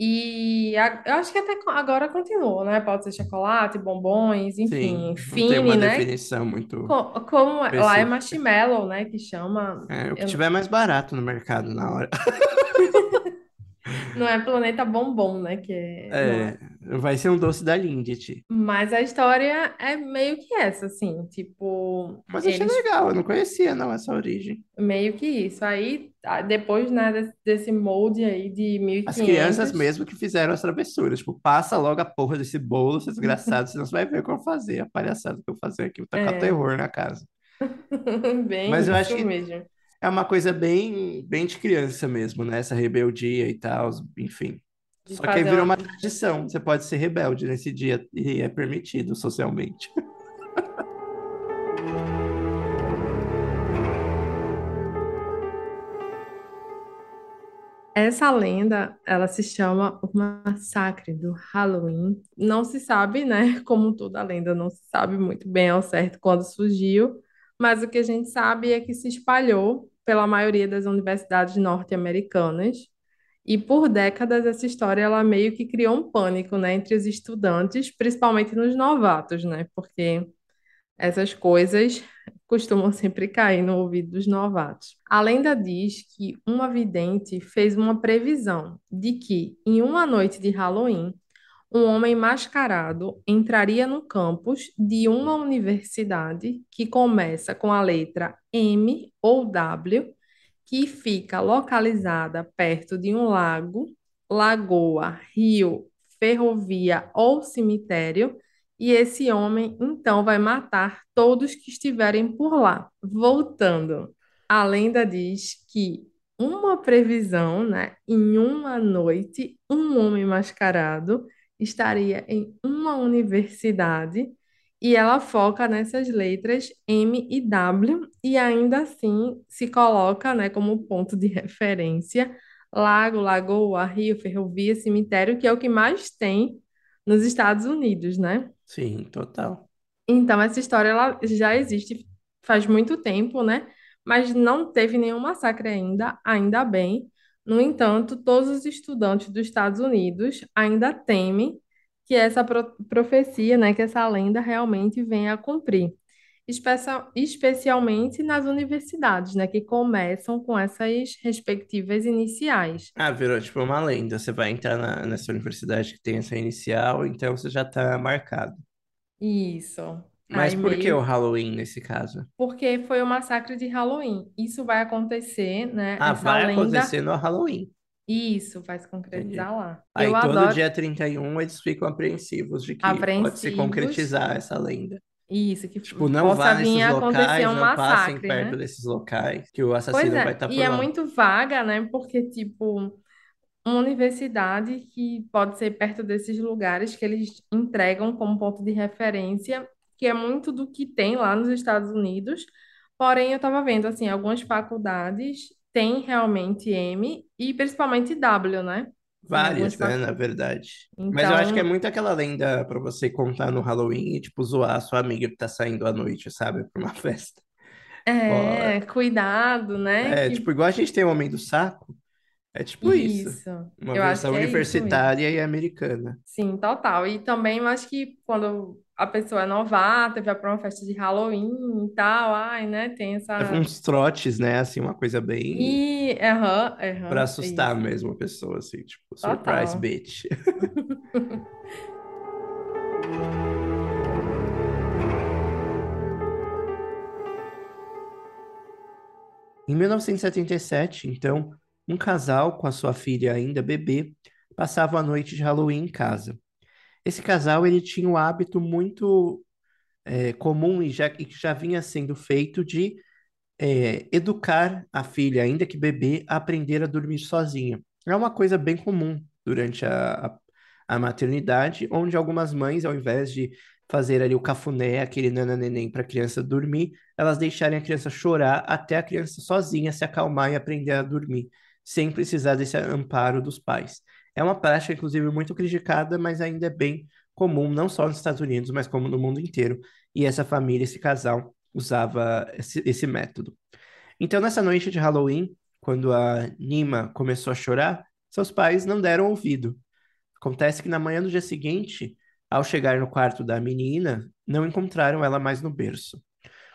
e a- eu acho que até agora continuou, né? Pode ser chocolate, bombons, enfim, Sim, não tem uma fine, né? definição muito Co- Como é- lá é específica. marshmallow, né? Que chama. É, o que eu- tiver mais barato no mercado na hora. não é Planeta Bombom, né? Que é, É, é. vai ser um doce da Lindt. Mas a história é meio que essa, assim, tipo, Mas achei eles legal, eu não conhecia não essa origem. meio que isso. Aí, depois, né, desse, molde aí de mil e As crianças mesmo que fizeram as travessuras. Tipo, passa logo a porra desse bolo, seu desgraçado, senão você vai ver o que eu vou fazer. A palhaçada que eu vou fazer aqui, vou tacar é, terror na casa. Mas bem eu acho que mesmo. É uma coisa bem, bem de criança mesmo, né? Essa rebeldia e tal, enfim. De Só que aí virou uma tradição. Você pode ser rebelde nesse dia e é permitido socialmente. Essa lenda, ela se chama o Massacre do Halloween. Não se sabe, né? Como toda lenda, não se sabe muito bem ao certo quando surgiu, mas o que a gente sabe é que se espalhou pela maioria das universidades norte-americanas. E por décadas essa história ela meio que criou um pânico, né, entre os estudantes, principalmente nos novatos, né? Porque essas coisas costumam sempre cair no ouvido dos novatos. A lenda diz que uma vidente fez uma previsão de que, em uma noite de Halloween, um homem mascarado entraria no campus de uma universidade que começa com a letra M ou W, que fica localizada perto de um lago, lagoa, rio, ferrovia ou cemitério e esse homem então vai matar todos que estiverem por lá. Voltando, a lenda diz que uma previsão, né, em uma noite, um homem mascarado estaria em uma universidade e ela foca nessas letras M e W e ainda assim se coloca, né, como ponto de referência lago, lagoa, rio, ferrovia, cemitério, que é o que mais tem nos Estados Unidos, né? Sim, total. Então, essa história ela já existe faz muito tempo, né? Mas não teve nenhum massacre ainda, ainda bem. No entanto, todos os estudantes dos Estados Unidos ainda temem que essa pro- profecia, né, que essa lenda realmente venha a cumprir. Especia- especialmente nas universidades, né, que começam com essas respectivas iniciais. Ah, virou tipo uma lenda. Você vai entrar na- nessa universidade que tem essa inicial, então você já tá marcado. Isso. Mas por que o Halloween nesse caso? Porque foi o massacre de Halloween. Isso vai acontecer, né? Ah, Essa vai lenda, acontecer no Halloween. isso vai se Entendi. concretizar lá. Aí Eu todo adoro dia 31 eles ficam apreensivos de que pode se apreensivos, concretizar essa lenda. isso, que Tipo, não possa vá vir nesses locais, um não passem massacre, perto né? desses locais, que o assassino vai é, estar e por é lá. muito vaga, né? Porque, tipo, uma universidade que pode ser perto desses lugares que eles entregam como ponto de referência, que é muito do que tem lá nos Estados Unidos. Porém, eu estava vendo, assim, algumas faculdades têm realmente M e principalmente W, né? Várias, né, na verdade. Mas eu acho que é Então, muito aquela lenda pra você contar no Halloween e, tipo, zoar a sua amiga que tá saindo à noite, sabe? Pra uma festa. Ó, é, cuidado, né? é, tipo, Que igual a gente tem o Homem do Saco, é tipo isso. isso. Uma Eu versão é universitária e americana. Sim, total. E também eu acho que quando a pessoa é novata, vai para uma festa de Halloween e tal, ai, né? Tem É essa. uns trotes, né? Assim, uma coisa bem E, aham, pra aham, assustar isso. mesmo a pessoa, assim, tipo, surprise Total. bitch. Em 1977, então, um casal com a sua filha ainda bebê passava a noite de Halloween em casa. Esse casal ele tinha um hábito muito eh, comum e, já, e que já vinha sendo feito de eh, educar a filha, ainda que bebê, a aprender a dormir sozinha. É uma coisa bem comum durante a, a, a maternidade, onde algumas mães, ao invés de fazer ali o cafuné, aquele nananeném para a criança dormir, elas deixarem a criança chorar até a criança sozinha se acalmar e aprender a dormir, sem precisar desse amparo dos pais. É uma prática, inclusive, muito criticada, mas ainda é bem comum, não só nos Estados Unidos, mas como no mundo inteiro. E essa família, esse casal, usava esse, esse método. Então, nessa noite de Halloween, quando a Nima começou a chorar, seus pais não deram ouvido. Acontece que na manhã do dia seguinte, ao chegar no quarto da menina, não encontraram ela mais no berço.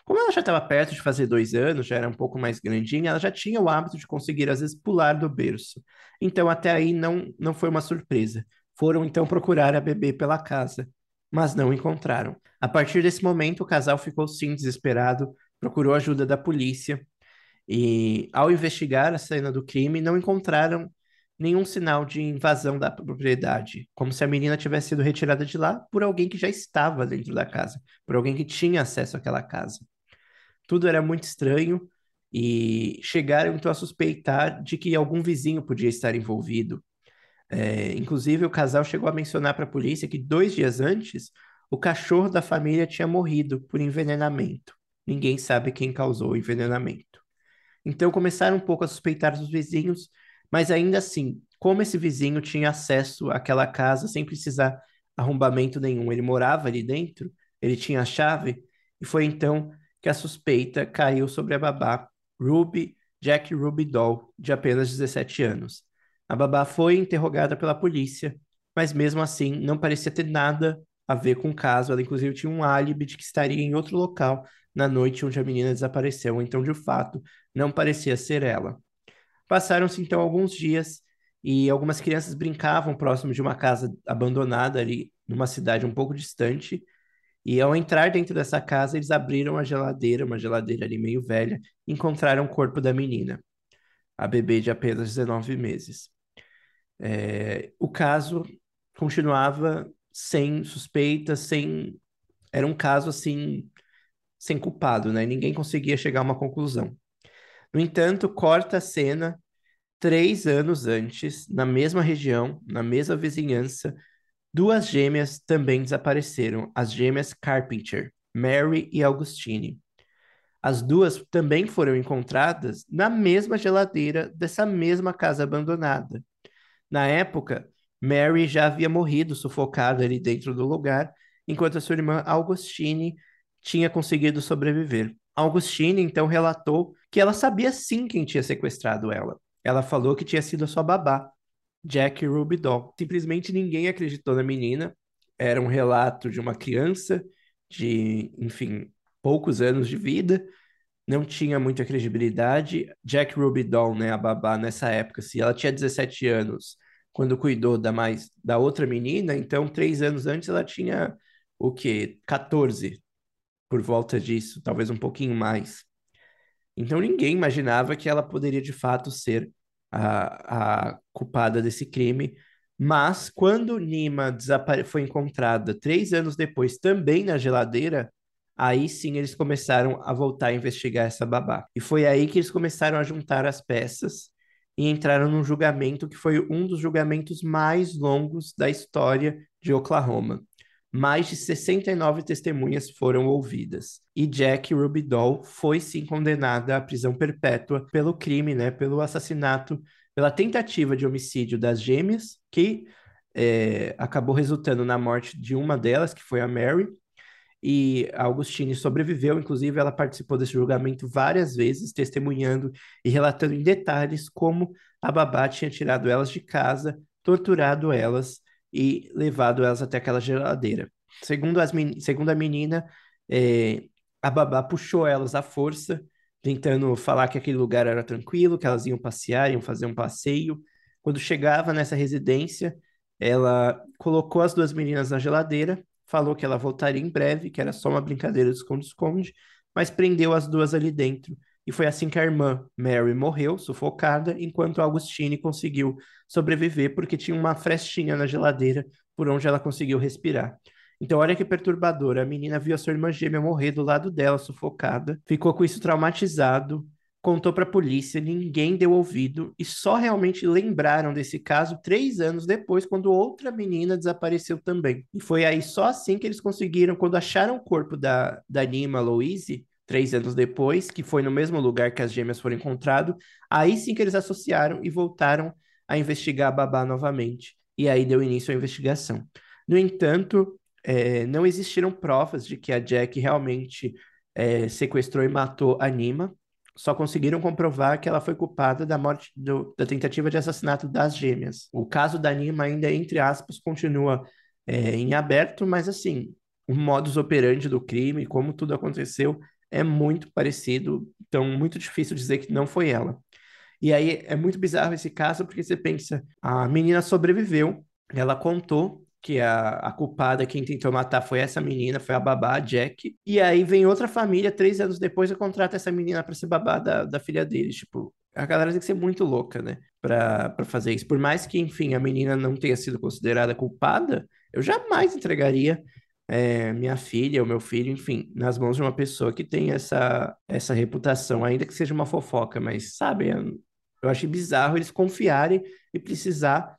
Como ela já estava perto de fazer dois anos, já era um pouco mais grandinha, ela já tinha o hábito de conseguir, às vezes, pular do berço. Então, até aí não, não foi uma surpresa. Foram então procurar a bebê pela casa, mas não encontraram. A partir desse momento, o casal ficou sim desesperado, procurou ajuda da polícia e, ao investigar a cena do crime, não encontraram nenhum sinal de invasão da propriedade, como se a menina tivesse sido retirada de lá por alguém que já estava dentro da casa, por alguém que tinha acesso àquela casa. Tudo era muito estranho e chegaram então a suspeitar de que algum vizinho podia estar envolvido. É, inclusive, o casal chegou a mencionar para a polícia que dois dias antes, o cachorro da família tinha morrido por envenenamento. Ninguém sabe quem causou o envenenamento. Então começaram um pouco a suspeitar dos vizinhos, mas ainda assim, como esse vizinho tinha acesso àquela casa sem precisar arrombamento nenhum, ele morava ali dentro, ele tinha a chave, e foi então que a suspeita caiu sobre a babá Ruby Jack Ruby Doll, de apenas 17 anos. A babá foi interrogada pela polícia, mas mesmo assim não parecia ter nada a ver com o caso. Ela, inclusive, tinha um álibi de que estaria em outro local na noite onde a menina desapareceu, então, de fato, não parecia ser ela. Passaram-se então alguns dias e algumas crianças brincavam próximo de uma casa abandonada ali numa cidade um pouco distante. E ao entrar dentro dessa casa, eles abriram a geladeira, uma geladeira ali meio velha, e encontraram o corpo da menina, a bebê de apenas 19 meses. É, o caso continuava sem suspeitas, sem. Era um caso assim, sem culpado, né? Ninguém conseguia chegar a uma conclusão. No entanto, corta a cena três anos antes, na mesma região, na mesma vizinhança, duas gêmeas também desapareceram, as gêmeas Carpenter, Mary e Augustine. As duas também foram encontradas na mesma geladeira dessa mesma casa abandonada. Na época, Mary já havia morrido sufocada ali dentro do lugar, enquanto a sua irmã Augustine tinha conseguido sobreviver. Augustine então relatou que ela sabia sim quem tinha sequestrado ela. Ela falou que tinha sido a sua babá, Jack Ruby Doll. Simplesmente ninguém acreditou na menina. Era um relato de uma criança de, enfim, poucos anos de vida. Não tinha muita credibilidade. Jack Ruby Doll, né, a babá nessa época, se ela tinha 17 anos quando cuidou da mais da outra menina, então três anos antes ela tinha o quê? 14, por volta disso, talvez um pouquinho mais. Então ninguém imaginava que ela poderia de fato ser a, a culpada desse crime. Mas quando Nima foi encontrada três anos depois, também na geladeira, aí sim eles começaram a voltar a investigar essa babá. E foi aí que eles começaram a juntar as peças e entraram num julgamento que foi um dos julgamentos mais longos da história de Oklahoma. Mais de 69 testemunhas foram ouvidas. E Jack Ruby Doll foi sim condenada à prisão perpétua pelo crime, né, pelo assassinato, pela tentativa de homicídio das gêmeas, que é, acabou resultando na morte de uma delas, que foi a Mary, e a Augustine sobreviveu, inclusive ela participou desse julgamento várias vezes, testemunhando e relatando em detalhes como a babá tinha tirado elas de casa, torturado elas e levado elas até aquela geladeira. Segundo, as segundo a menina, é, a babá puxou elas à força, tentando falar que aquele lugar era tranquilo, que elas iam passear, iam fazer um passeio. Quando chegava nessa residência, ela colocou as duas meninas na geladeira falou que ela voltaria em breve, que era só uma brincadeira de esconde-esconde, mas prendeu as duas ali dentro. E foi assim que a irmã Mary morreu, sufocada, enquanto Augustine conseguiu sobreviver porque tinha uma frestinha na geladeira por onde ela conseguiu respirar. Então, olha que perturbador. A menina viu a sua irmã gêmea morrer do lado dela, sufocada, ficou com isso traumatizado, contou para a polícia, ninguém deu ouvido e só realmente lembraram desse caso três anos depois, quando outra menina desapareceu também. E foi aí só assim que eles conseguiram, quando acharam o corpo da, da Nima Louise, três anos depois, que foi no mesmo lugar que as gêmeas foram encontradas, aí sim que eles associaram e voltaram a investigar a babá novamente. E aí deu início à investigação. No entanto, é, não existiram provas de que a Jack realmente é, sequestrou e matou a Nima só conseguiram comprovar que ela foi culpada da morte do, da tentativa de assassinato das gêmeas. O caso da Nima ainda, entre aspas, continua é, em aberto, mas assim, o modus operandi do crime, como tudo aconteceu, é muito parecido, então muito difícil dizer que não foi ela. E aí é muito bizarro esse caso, porque você pensa, a menina sobreviveu, ela contou que a, a culpada, quem tentou matar foi essa menina, foi a babá, a Jack. E aí vem outra família, três anos depois, e contrata essa menina para ser babá da, da filha deles. Tipo, a galera tem que ser muito louca, né? Pra fazer isso. Por mais que, enfim, a menina não tenha sido considerada culpada, eu jamais entregaria é, minha filha, o meu filho, enfim, nas mãos de uma pessoa que tem essa, essa reputação, ainda que seja uma fofoca, mas sabe, eu, achei bizarro eles confiarem e precisar,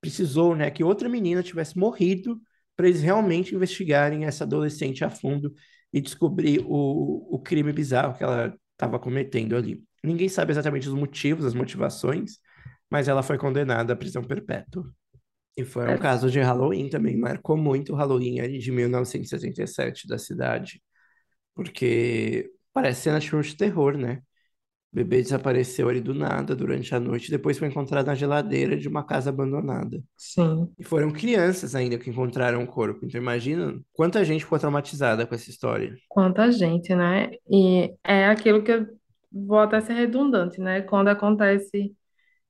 precisou, né, que outra menina tivesse morrido para eles realmente investigarem essa adolescente a fundo e descobrir o, o crime bizarro que ela estava cometendo ali. Ninguém sabe exatamente os motivos, as motivações, mas ela foi condenada à prisão perpétua. E foi um É, caso de Halloween também, marcou muito o Halloween ali de 1977 da cidade, porque parece cena de filme de terror, né? O bebê desapareceu ali do nada durante a noite, e depois foi encontrado na geladeira de uma casa abandonada. sim. E foram crianças ainda que encontraram o corpo. Então imagina quanta gente ficou traumatizada com essa história. Quanta gente, né? E é aquilo que eu vou até ser redundante, né? Quando acontece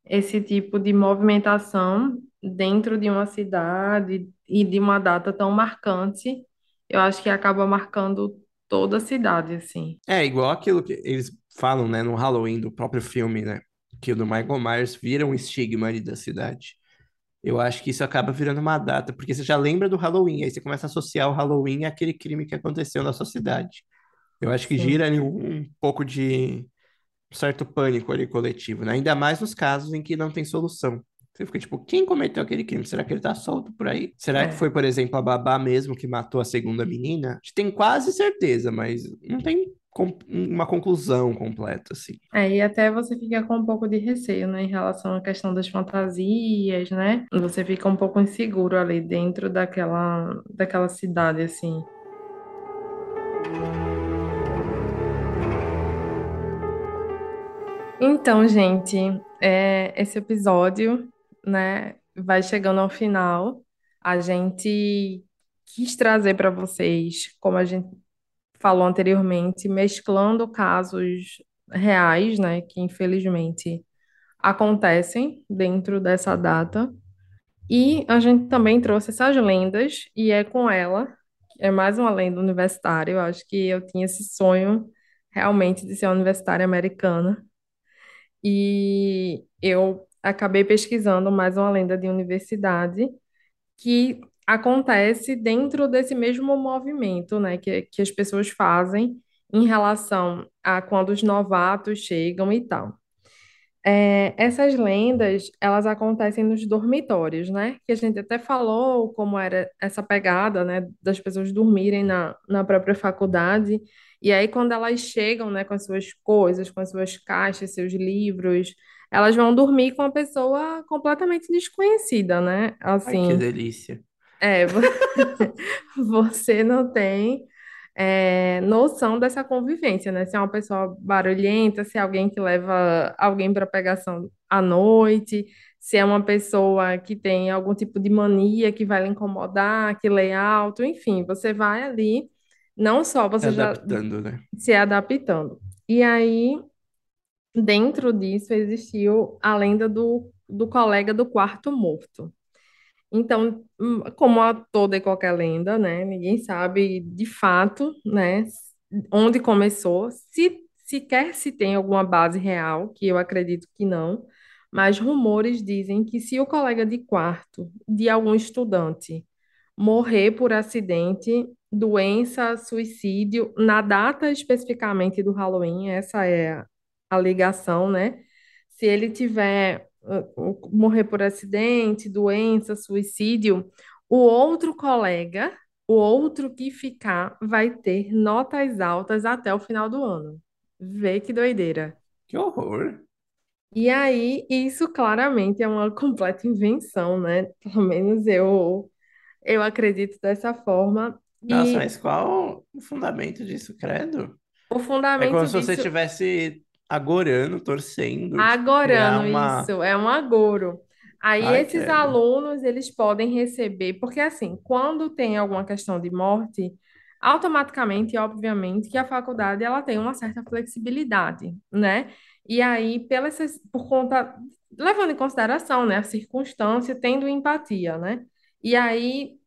esse tipo de movimentação dentro de uma cidade e de uma data tão marcante, eu acho que acaba marcando toda a cidade, assim. É igual aquilo que eles falam, né, no Halloween do próprio filme, né? Que o do Michael Myers vira um estigma ali da cidade. Eu acho que isso acaba virando uma data, porque você já lembra do Halloween, aí você começa a associar o Halloween àquele crime que aconteceu na sua cidade. Eu acho que gira ali um, um pouco de um certo pânico ali coletivo, né? Ainda mais nos casos em que não tem solução. Você fica tipo, quem cometeu aquele crime? Será que ele tá solto por aí? Será que É. foi, por exemplo, a babá mesmo que matou a segunda menina? A gente tem quase certeza, mas não tem uma conclusão completa, assim. É, e até você fica com um pouco de receio, né, em relação à questão das fantasias, né? Você fica um pouco inseguro ali dentro daquela, daquela cidade, assim. Então, gente, é, esse episódio, né, vai chegando ao final. A gente quis trazer para vocês, como a gente falou anteriormente, mesclando casos reais, né, que infelizmente acontecem dentro dessa data. E a gente também trouxe essas lendas, e é com ela, é mais uma lenda universitária. Eu acho que eu tinha esse sonho realmente de ser uma universitária americana. E eu acabei pesquisando mais uma lenda de universidade que acontece dentro desse mesmo movimento, né, que, que as pessoas fazem em relação a quando os novatos chegam e tal. É, essas lendas, elas acontecem nos dormitórios, né? Que a gente até falou como era essa pegada, né, das pessoas dormirem na, na própria faculdade. E aí, quando elas chegam, né, com as suas coisas, com as suas caixas, seus livros, elas vão dormir com uma pessoa completamente desconhecida, né? Ai, que Assim, delícia. é, vo- você não tem é, noção dessa convivência, né? Se é uma pessoa barulhenta, se é alguém que leva alguém para pegação à noite, se é uma pessoa que tem algum tipo de mania que vai lhe incomodar, que lê alto, enfim, você vai ali, não só Se você já adaptando, né? se adaptando. E aí, dentro disso, existiu a lenda do, do colega do quarto morto. Então, hum, como a toda e qualquer lenda, né? Ninguém sabe de fato, né? Onde começou, se sequer se tem alguma base real, que eu acredito que não, mas rumores dizem que se o colega de quarto de algum estudante morrer por acidente, doença, suicídio, na data especificamente do Halloween, essa é a ligação, né? Se ele tiver morrer por acidente, doença, suicídio, o outro colega, o outro que ficar, vai ter notas altas até o final do ano. Vê que doideira. Que horror. E aí, isso claramente é uma completa invenção, né? Pelo menos eu, eu acredito dessa forma. Nossa, E mas qual o fundamento disso, credo? o É como fundamento se você disso, agorando, torcendo, criar agorando uma. isso, é um agouro. Aí Ai, esses alunos, eles podem receber, porque assim, quando tem alguma questão de morte, automaticamente, obviamente, que a faculdade ela tem uma certa flexibilidade, né? E aí, pelas, por conta, levando em consideração, né, a circunstância, tendo empatia, né? E aí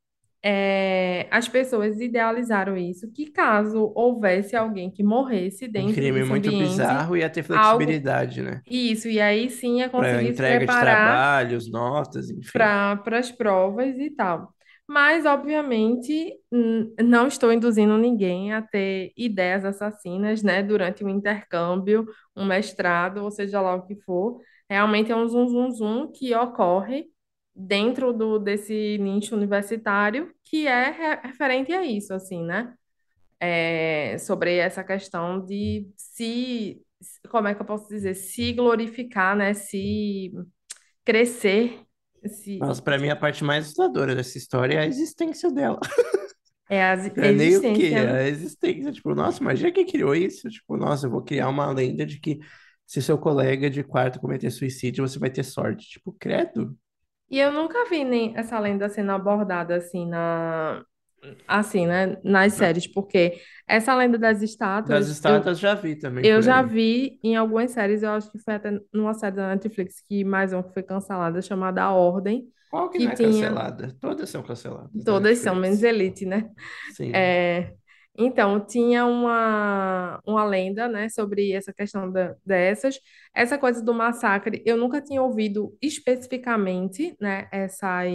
é, as pessoas idealizaram isso, que caso houvesse alguém que morresse Um dentro crime desse muito ambiente, bizarro ia ter algo, flexibilidade, né? isso, e aí sim ia conseguir se entrega de preparar trabalhos, notas, enfim. para as provas e tal. Mas, obviamente, não estou induzindo ninguém a ter ideias assassinas, né, durante um intercâmbio, um mestrado, ou seja lá o que for. Realmente é um zum, zum, zum que ocorre dentro do, desse nicho universitário, que é re- referente a isso, assim, né? É, sobre essa questão de se, como é que eu posso dizer, se glorificar, né, se crescer, se, Nossa, pra mim a parte mais assustadora dessa história é a existência dela. é a Não é nem o quê, existência, é né? a existência. Tipo, nossa, imagina quem criou isso. Tipo, nossa, eu vou criar uma lenda de que se seu colega de quarto cometer suicídio, você vai ter sorte. Tipo, credo. E eu nunca vi nem essa lenda sendo abordada assim na assim, né, nas séries, porque essa lenda das Das estátuas eu, estátuas já vi também eu por já aí. vi em algumas séries, eu acho que foi até numa série da Netflix que mais uma que foi cancelada chamada A Ordem, Qual que que não é tinha cancelada? Todas são canceladas da todas são menos Netflix. Elite, né? Sim. É, então, tinha uma, uma lenda, né, sobre essa questão da- dessas. Essa coisa do massacre, eu nunca tinha ouvido especificamente, né, essas,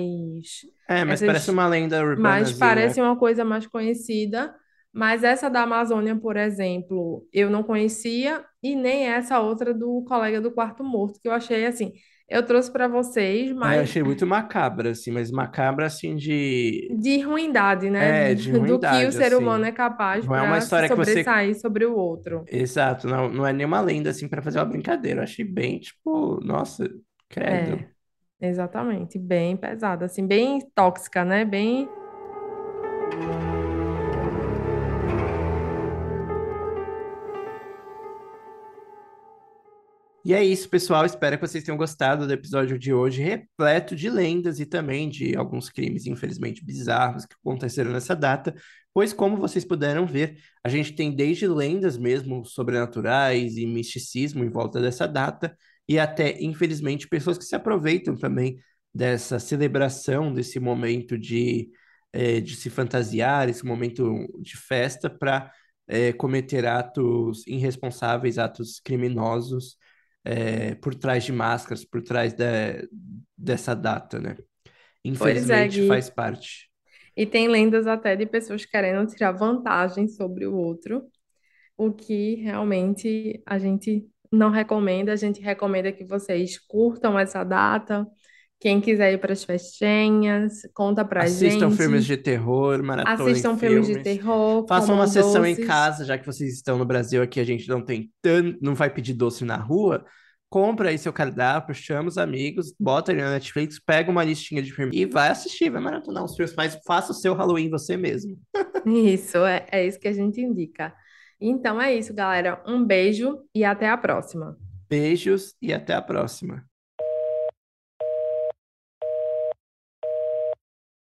É, mas parece essas, uma lenda mas urbanazinha. parece uma coisa mais conhecida. Mas essa da Amazônia, por exemplo, eu não conhecia, e nem essa outra do colega do quarto morto, que eu achei assim, eu trouxe para vocês, Ah, eu mas achei muito macabra, assim, mas macabra, assim, de... de ruindade, né? É, de Do que o ruindade, ser humano assim. é capaz Não é para se história que você... sobressair sobre o outro. Exato, não, não é nenhuma lenda, assim, pra fazer uma brincadeira. Eu achei bem, tipo, nossa, credo. É, exatamente, bem pesada, assim, bem tóxica, né? Bem. E é isso, pessoal. Espero que vocês tenham gostado do episódio de hoje, repleto de lendas e também de alguns crimes, infelizmente, bizarros que aconteceram nessa data. Pois, como vocês puderam ver, a gente tem desde lendas mesmo sobrenaturais e misticismo em volta dessa data, e até, infelizmente, pessoas que se aproveitam também dessa celebração, desse momento de, eh, de se fantasiar, esse momento de festa, para cometer atos irresponsáveis, atos criminosos é, por trás de máscaras, por trás de- dessa data, né? É, Infelizmente Gui. faz parte. E tem lendas até de pessoas querendo tirar vantagem sobre o outro, o que realmente a gente não recomenda. A gente recomenda que vocês curtam essa data. Quem quiser ir para as festinhas, conta pra Assistam filmes gente. de terror, maratonem Assistam filmes de filmes. terror, Façam uma comam sessão em doces. casa, já que vocês estão no Brasil aqui, a gente não tem tanto, não vai pedir doce na rua. Compra aí seu cardápio, chama os amigos, bota ali na Netflix, pega uma listinha de filmes e vai assistir, vai maratonar os filmes, mas faça o seu Halloween você mesmo. Isso, é, é isso que a gente indica. Então é isso, galera. Um beijo e até a próxima. Beijos e até a próxima.